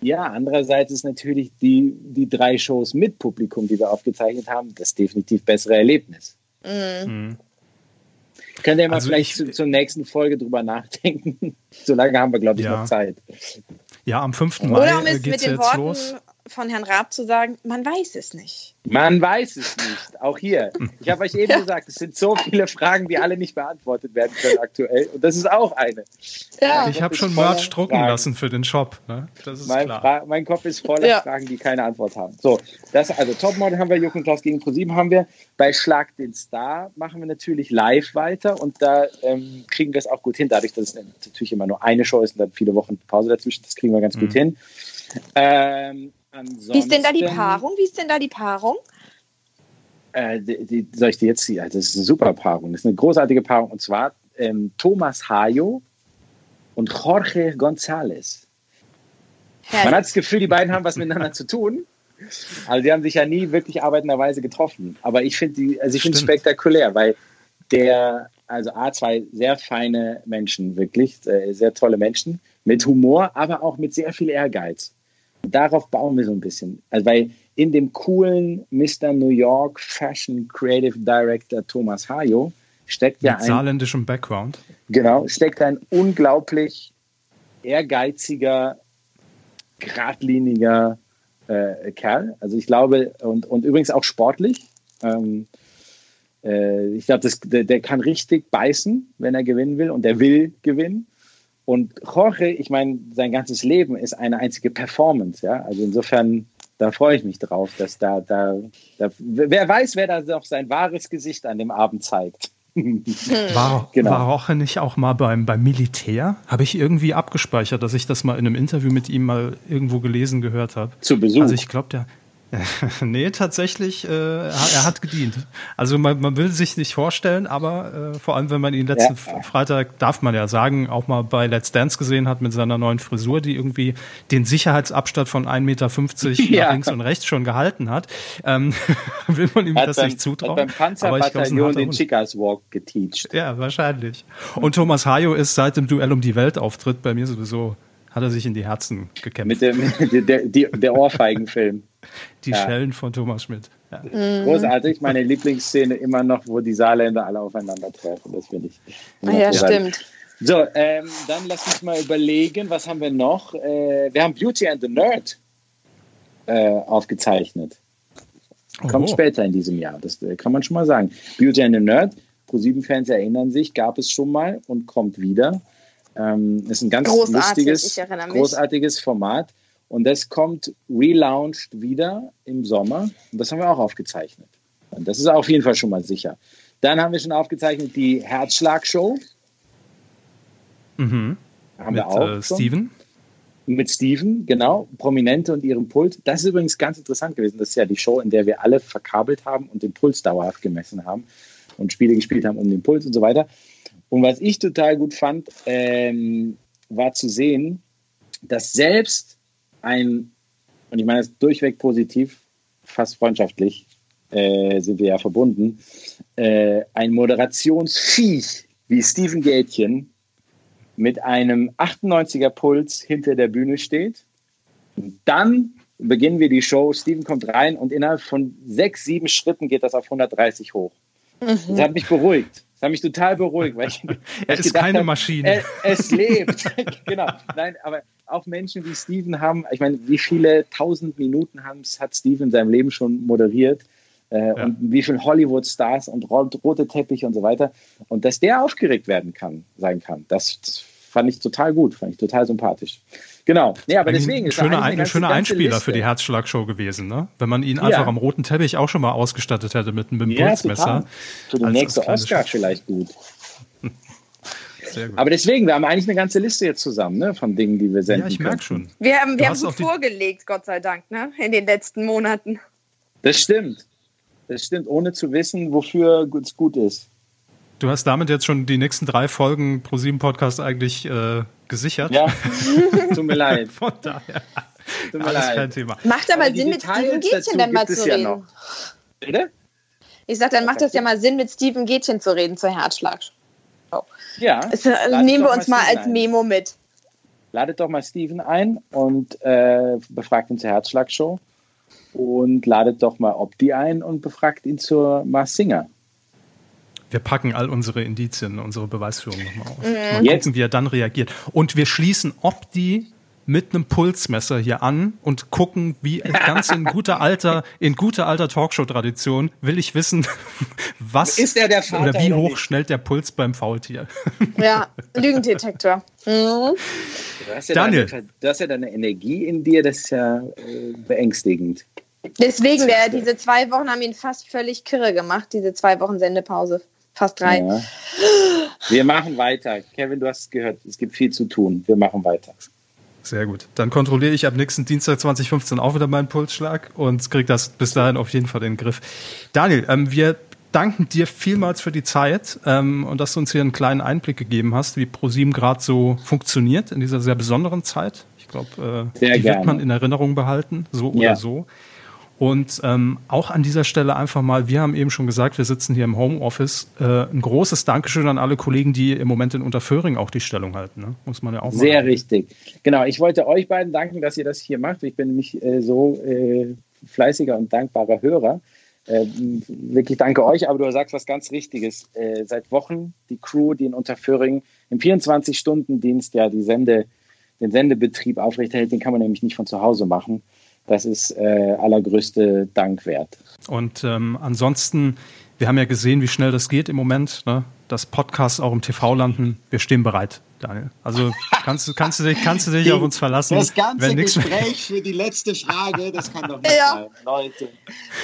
Speaker 5: Ja, andererseits ist natürlich die, die drei Shows mit Publikum, die wir aufgezeichnet haben, das definitiv bessere Erlebnis.
Speaker 1: Mhm.
Speaker 5: Könnt ihr mal
Speaker 1: Also
Speaker 5: vielleicht
Speaker 1: ich-
Speaker 5: zu, zur nächsten Folge drüber nachdenken? so lange haben wir, glaube ich,
Speaker 1: Ja.
Speaker 5: noch Zeit.
Speaker 1: Ja, am 5. Mai
Speaker 4: Oder um
Speaker 1: äh,
Speaker 4: es
Speaker 1: geht's
Speaker 4: mit den
Speaker 1: jetzt
Speaker 4: Worten
Speaker 1: los.
Speaker 4: Von Herrn Raab zu sagen, man weiß es nicht.
Speaker 5: Man weiß es nicht. Auch hier. Ich habe euch eben gesagt, es sind so viele Fragen, die alle nicht beantwortet werden können aktuell. Und das ist auch eine.
Speaker 4: Ja.
Speaker 1: Ich habe schon Merch drucken
Speaker 5: Fragen.
Speaker 1: lassen für den Shop. Ne? Das ist
Speaker 5: Mein,
Speaker 1: klar.
Speaker 5: Fra mein Kopf ist voller
Speaker 4: Ja.
Speaker 5: Fragen, die keine Antwort haben. So, das also Topmodel haben wir, und Klaus gegen ProSieben haben wir. Bei Schlag den Star machen wir natürlich live weiter und da ähm, kriegen wir es auch gut hin, dadurch, dass es natürlich immer nur eine Show ist und dann viele Wochen Pause dazwischen. Das kriegen wir ganz gut hin. Ähm,
Speaker 4: Wie ist denn da die
Speaker 5: ansonsten-
Speaker 4: Paarung? Wie ist denn da die Paarung?
Speaker 5: Äh, die, die, soll ich die jetzt hier? Das ist eine super Paarung. Das ist eine großartige Paarung. Und zwar ähm, Thomas Hayo und Jorge González. Man hat das Gefühl, die beiden haben was miteinander zu tun. Also die haben sich ja nie wirklich arbeitenderweise getroffen. Aber ich finde die, also ich finde spektakulär, weil der, also A, zwei sehr feine Menschen, wirklich, äh, sehr tolle Menschen, mit Humor, aber auch mit sehr viel Ehrgeiz. Und darauf bauen wir so ein bisschen. Also weil in dem coolen Mr. New York Fashion Creative Director Thomas Hayo steckt ja
Speaker 1: Mit
Speaker 5: ein
Speaker 1: saarländischem Background.
Speaker 5: Genau, steckt ein unglaublich ehrgeiziger, geradliniger äh, Kerl. Also ich glaube, und, und übrigens auch sportlich. Ähm, äh, ich glaube, der, der kann richtig beißen, wenn er gewinnen will und der will gewinnen. Und Jorge, ich meine, sein ganzes Leben ist eine einzige Performance, ja. Also insofern, da freue ich mich drauf, dass da, da, da wer weiß, wer da noch sein wahres Gesicht an dem Abend zeigt.
Speaker 1: War,
Speaker 5: Genau.
Speaker 1: war Roche nicht auch mal beim, beim Militär? Habe ich irgendwie abgespeichert, dass ich das mal in einem Interview mit ihm mal irgendwo gelesen gehört habe.
Speaker 5: Zu Besuch.
Speaker 1: Also ich glaube, der. nee, tatsächlich, äh, er hat gedient. Also man, man will sich nicht vorstellen, aber äh, vor allem, wenn man ihn letzten
Speaker 5: Ja.
Speaker 1: Freitag, darf man ja sagen, auch mal bei Let's Dance gesehen hat mit seiner neuen Frisur, die irgendwie den Sicherheitsabstand von 1,50 Meter
Speaker 5: Ja.
Speaker 1: nach links und rechts schon gehalten hat, ähm, will man ihm
Speaker 5: hat
Speaker 1: das
Speaker 5: beim,
Speaker 1: nicht zutrauen.
Speaker 5: Hat beim Panzerbataillon den. Chicas Walk geteacht.
Speaker 1: Ja, wahrscheinlich. Und Thomas Hayo ist seit dem Duell um die Welt auftritt bei mir sowieso, hat er sich in die Herzen gekämpft.
Speaker 5: Mit dem der, der, der Ohrfeigenfilm.
Speaker 1: Die
Speaker 5: Ja.
Speaker 1: Schellen von Thomas Schmidt. Ja.
Speaker 5: Großartig. Meine Lieblingsszene immer noch, wo die Saarländer alle aufeinandertreffen. Das finde ich.
Speaker 4: Ah, ja, stimmt.
Speaker 5: So, ähm, dann lass mich mal überlegen, was haben wir noch? Äh, wir haben Beauty and the Nerd äh, aufgezeichnet. Kommt
Speaker 1: Oh.
Speaker 5: später in diesem Jahr, das äh, kann man schon mal sagen. Beauty and the Nerd, Pro7-Fans erinnern sich, gab es schon mal und kommt wieder. Ähm, ist ein ganz
Speaker 4: Großartig,
Speaker 5: lustiges, großartiges Format. Und das kommt relaunched wieder im Sommer. Und das haben wir auch aufgezeichnet. Und das ist auf jeden Fall schon mal sicher. Dann haben wir schon aufgezeichnet die Herzschlag-Show.
Speaker 1: Mhm.
Speaker 5: Haben
Speaker 1: Mit
Speaker 5: wir auch
Speaker 1: äh. Steven.
Speaker 5: Mit Steven, genau, Prominente und ihrem Pult. Das ist übrigens ganz interessant gewesen. Das ist ja die Show, in der wir alle verkabelt haben und den Puls dauerhaft gemessen haben und Spiele gespielt haben um den Puls und so weiter. Und was ich total gut fand, ähm, war zu sehen, dass selbst ein, und ich meine das durchweg positiv, fast freundschaftlich äh, sind wir ja verbunden, äh, ein Moderationsviech wie Steven Gätchen mit einem 98er Puls hinter der Bühne steht. Und dann beginnen wir die Show. Steven kommt rein und innerhalb von sechs, sieben Schritten geht das auf 130 hoch. Das hat mich beruhigt. Das hat mich total beruhigt, weil ich, weil
Speaker 1: Er ist keine
Speaker 5: hab,
Speaker 1: Maschine.
Speaker 5: Es, es lebt. genau. Nein, aber auch Menschen wie Steven haben, ich meine, wie viele tausend Minuten haben, hat Steven in seinem Leben schon moderiert? Äh,
Speaker 1: Ja.
Speaker 5: Und wie viele Hollywood-Stars und ro- rote Teppiche und so weiter. Und dass der aufgeregt werden kann, sein kann, das, das fand ich total gut, fand ich total sympathisch. Genau. Nee, aber deswegen
Speaker 1: ein
Speaker 5: ist
Speaker 1: schöner, ein, ein schöner Einspieler für
Speaker 5: Liste.
Speaker 1: die Herzschlagshow gewesen, ne? Wenn man ihn einfach am roten Teppich auch schon mal ausgestattet hätte mit einem
Speaker 5: Ja,
Speaker 1: Pulsmesser.
Speaker 5: Für die
Speaker 1: als-
Speaker 5: nächste
Speaker 1: als kleine
Speaker 5: Oscar
Speaker 1: Show.
Speaker 5: vielleicht gut. Aber deswegen, wir haben eigentlich eine ganze Liste jetzt zusammen, ne, von Dingen, die wir senden
Speaker 1: ja, ich merke schon.
Speaker 4: Wir haben, wir haben gut vorgelegt, Gott sei Dank, ne? in den letzten Monaten.
Speaker 5: Das stimmt. Das stimmt, ohne zu wissen, wofür es gut ist.
Speaker 1: Du hast damit jetzt schon die nächsten drei Folgen pro sieben Podcast eigentlich äh, gesichert.
Speaker 5: Ja, tut mir leid.
Speaker 1: Von daher.
Speaker 5: Tut mir
Speaker 1: Alles
Speaker 5: leid.
Speaker 1: kein Thema.
Speaker 4: Macht aber,
Speaker 5: Aber
Speaker 4: Sinn, mit Steven Gätchen dann mal zu
Speaker 5: ja
Speaker 4: reden.
Speaker 5: noch. Bitte?
Speaker 4: Ich sag, dann macht das ja mal Sinn, mit Steven Gätchen zu reden zur Herzschlag.
Speaker 5: Ja.
Speaker 4: Das, äh, nehmen wir uns mal
Speaker 5: Steven
Speaker 4: als
Speaker 5: ein.
Speaker 4: Memo mit.
Speaker 5: Ladet doch mal Steven ein und äh, befragt ihn zur Herzschlagshow. Und ladet doch mal Opti ein und befragt ihn zur Mars Singer.
Speaker 1: Wir packen all unsere Indizien, unsere Beweisführung nochmal aus.
Speaker 4: Mhm.
Speaker 1: Mal
Speaker 5: Jetzt-
Speaker 1: gucken, wie er dann reagiert. Und wir schließen Opti mit einem Pulsmesser hier an und gucken, wie ganz in guter alter, in guter alter Talkshow-Tradition will ich wissen, was
Speaker 5: Ist er der Vater
Speaker 1: oder wie hoch schnellt der Puls beim Faultier.
Speaker 4: Ja, Lügendetektor. Mhm.
Speaker 5: Du hast ja
Speaker 1: Daniel.
Speaker 5: Deine, du hast ja deine Energie in dir, das ist ja äh, beängstigend.
Speaker 4: Deswegen, der, diese zwei Wochen haben ihn fast völlig kirre gemacht, diese zwei Wochen Sendepause. Fast drei.
Speaker 5: Ja. Wir machen weiter. Kevin, du hast es gehört, es gibt viel zu tun. Wir machen weiter.
Speaker 1: Sehr gut. Dann kontrolliere ich ab nächsten Dienstag 2015 auch wieder meinen Pulsschlag und kriege das bis dahin auf jeden Fall in den Griff. Daniel, ähm, wir danken dir vielmals für die Zeit ähm, und dass du uns hier einen kleinen Einblick gegeben hast, wie ProSieben gerade so funktioniert in dieser sehr besonderen Zeit. Ich glaube, äh, die
Speaker 5: gerne.
Speaker 1: wird man in Erinnerung behalten, so
Speaker 5: Ja.
Speaker 1: oder so. Und ähm, auch an dieser Stelle einfach mal, wir haben eben schon gesagt, wir sitzen hier im Homeoffice. Äh, ein großes Dankeschön an alle Kollegen, die im Moment in Unterföhring auch die Stellung halten. Ne? Muss man ja auch
Speaker 5: Sehr richtig. Genau, ich wollte euch beiden danken, dass ihr das hier macht. Ich bin nämlich äh, so äh, fleißiger und dankbarer Hörer. Äh, wirklich danke euch, aber du sagst was ganz Richtiges. Äh, seit Wochen die Crew, die in Unterföhring im 24-Stunden-Dienst ja die Sende, den Sendebetrieb aufrechterhält, den kann man nämlich nicht von zu Hause machen. Das ist äh, allergrößte Dank wert.
Speaker 1: Und ähm, ansonsten, wir haben ja gesehen, wie schnell das geht im Moment, ne? dass Podcasts auch im TV landen. Wir stehen bereit, Daniel. Also kannst, du- kannst, du, dich, kannst du dich auf uns verlassen.
Speaker 5: Das ganze Gespräch für die letzte Frage, das kann doch nicht
Speaker 4: Ja.
Speaker 5: sein, Leute.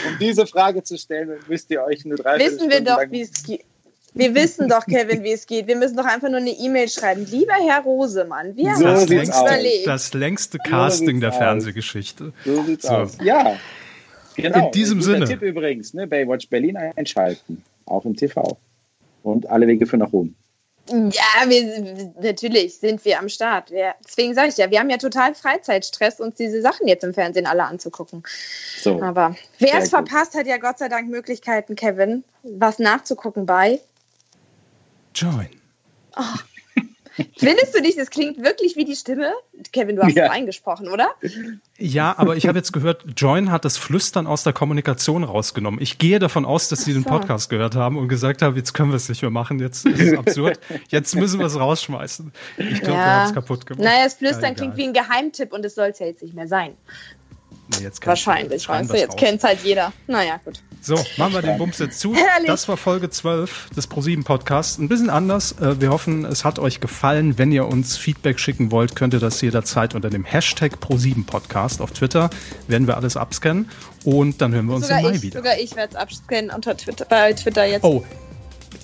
Speaker 5: Um diese Frage zu stellen, müsst ihr euch nur drei
Speaker 4: Wissen wir doch, wie es geht. Wir wissen doch, Kevin, wie es geht. Wir müssen doch einfach nur eine E-Mail schreiben. Lieber Herr Rosemann, wir
Speaker 5: So
Speaker 4: haben
Speaker 1: das,
Speaker 4: uns
Speaker 1: längste,
Speaker 4: überlegt.
Speaker 1: das längste Casting der
Speaker 5: aus.
Speaker 1: Fernsehgeschichte.
Speaker 5: So sieht's
Speaker 1: So.
Speaker 5: aus. Ja. Genau.
Speaker 1: In diesem Sinne.
Speaker 5: Tipp übrigens, ne? Baywatch Berlin einschalten. Auch im TV. Und alle Wege führen nach Rom.
Speaker 4: Ja, wir, natürlich sind wir am Start. Wir, deswegen sage ich ja, wir haben ja total Freizeitstress, uns diese Sachen jetzt im Fernsehen alle anzugucken.
Speaker 5: So.
Speaker 4: Aber wer
Speaker 5: Sehr
Speaker 4: es
Speaker 5: gut.
Speaker 4: verpasst, hat ja Gott sei Dank Möglichkeiten, Kevin, was nachzugucken bei.
Speaker 1: Join.
Speaker 4: Findest du nicht, das klingt wirklich wie die Stimme? Kevin, du hast
Speaker 5: Ja.
Speaker 4: ja. eingesprochen, oder?
Speaker 1: Ja, aber ich habe jetzt gehört, Join hat das Flüstern aus der Kommunikation rausgenommen. Ich gehe davon aus, dass sie den
Speaker 4: so.
Speaker 1: Podcast gehört haben und gesagt haben, jetzt können wir es nicht mehr machen, jetzt ist es absurd, jetzt müssen wir es rausschmeißen. Ich glaube, wir haben es kaputt gemacht.
Speaker 4: Naja, das Flüstern
Speaker 1: Ja,
Speaker 4: klingt wie ein Geheimtipp und es soll es ja jetzt nicht mehr sein.
Speaker 1: Nee, jetzt
Speaker 4: Wahrscheinlich, weißt du, jetzt kennt halt jeder. Naja, gut.
Speaker 1: So, machen wir den Bums jetzt zu.
Speaker 4: Herrlich.
Speaker 1: Das war Folge 12 des ProSieben Podcasts. Ein bisschen anders. Äh, Wir hoffen, es hat euch gefallen. Wenn ihr uns Feedback schicken wollt, könnt ihr das jederzeit unter dem Hashtag ProSieben Podcast auf Twitter. Werden wir alles abscannen. Und dann hören wir uns
Speaker 4: Sogar
Speaker 1: im Mai
Speaker 4: ich,
Speaker 1: wieder.
Speaker 4: sogar ich werde es abscannen unter Twitter, bei Twitter jetzt.
Speaker 1: Oh,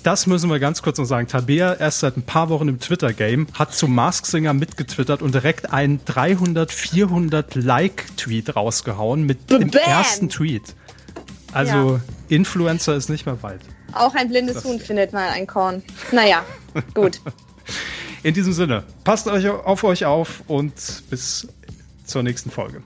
Speaker 1: das müssen wir ganz kurz noch sagen. Tabea, erst seit ein paar Wochen im Twitter-Game, hat zu Mask Singer mitgetwittert und direkt einen 300, 400 Like-Tweet rausgehauen mit dem
Speaker 4: Bam!
Speaker 1: ersten Tweet. Also,
Speaker 4: Ja.
Speaker 1: Influencer ist nicht mehr weit.
Speaker 4: Auch ein blindes
Speaker 1: Das-
Speaker 4: Huhn findet mal ein Korn. Naja, gut.
Speaker 1: In diesem Sinne, passt euch auf euch auf und bis zur nächsten Folge.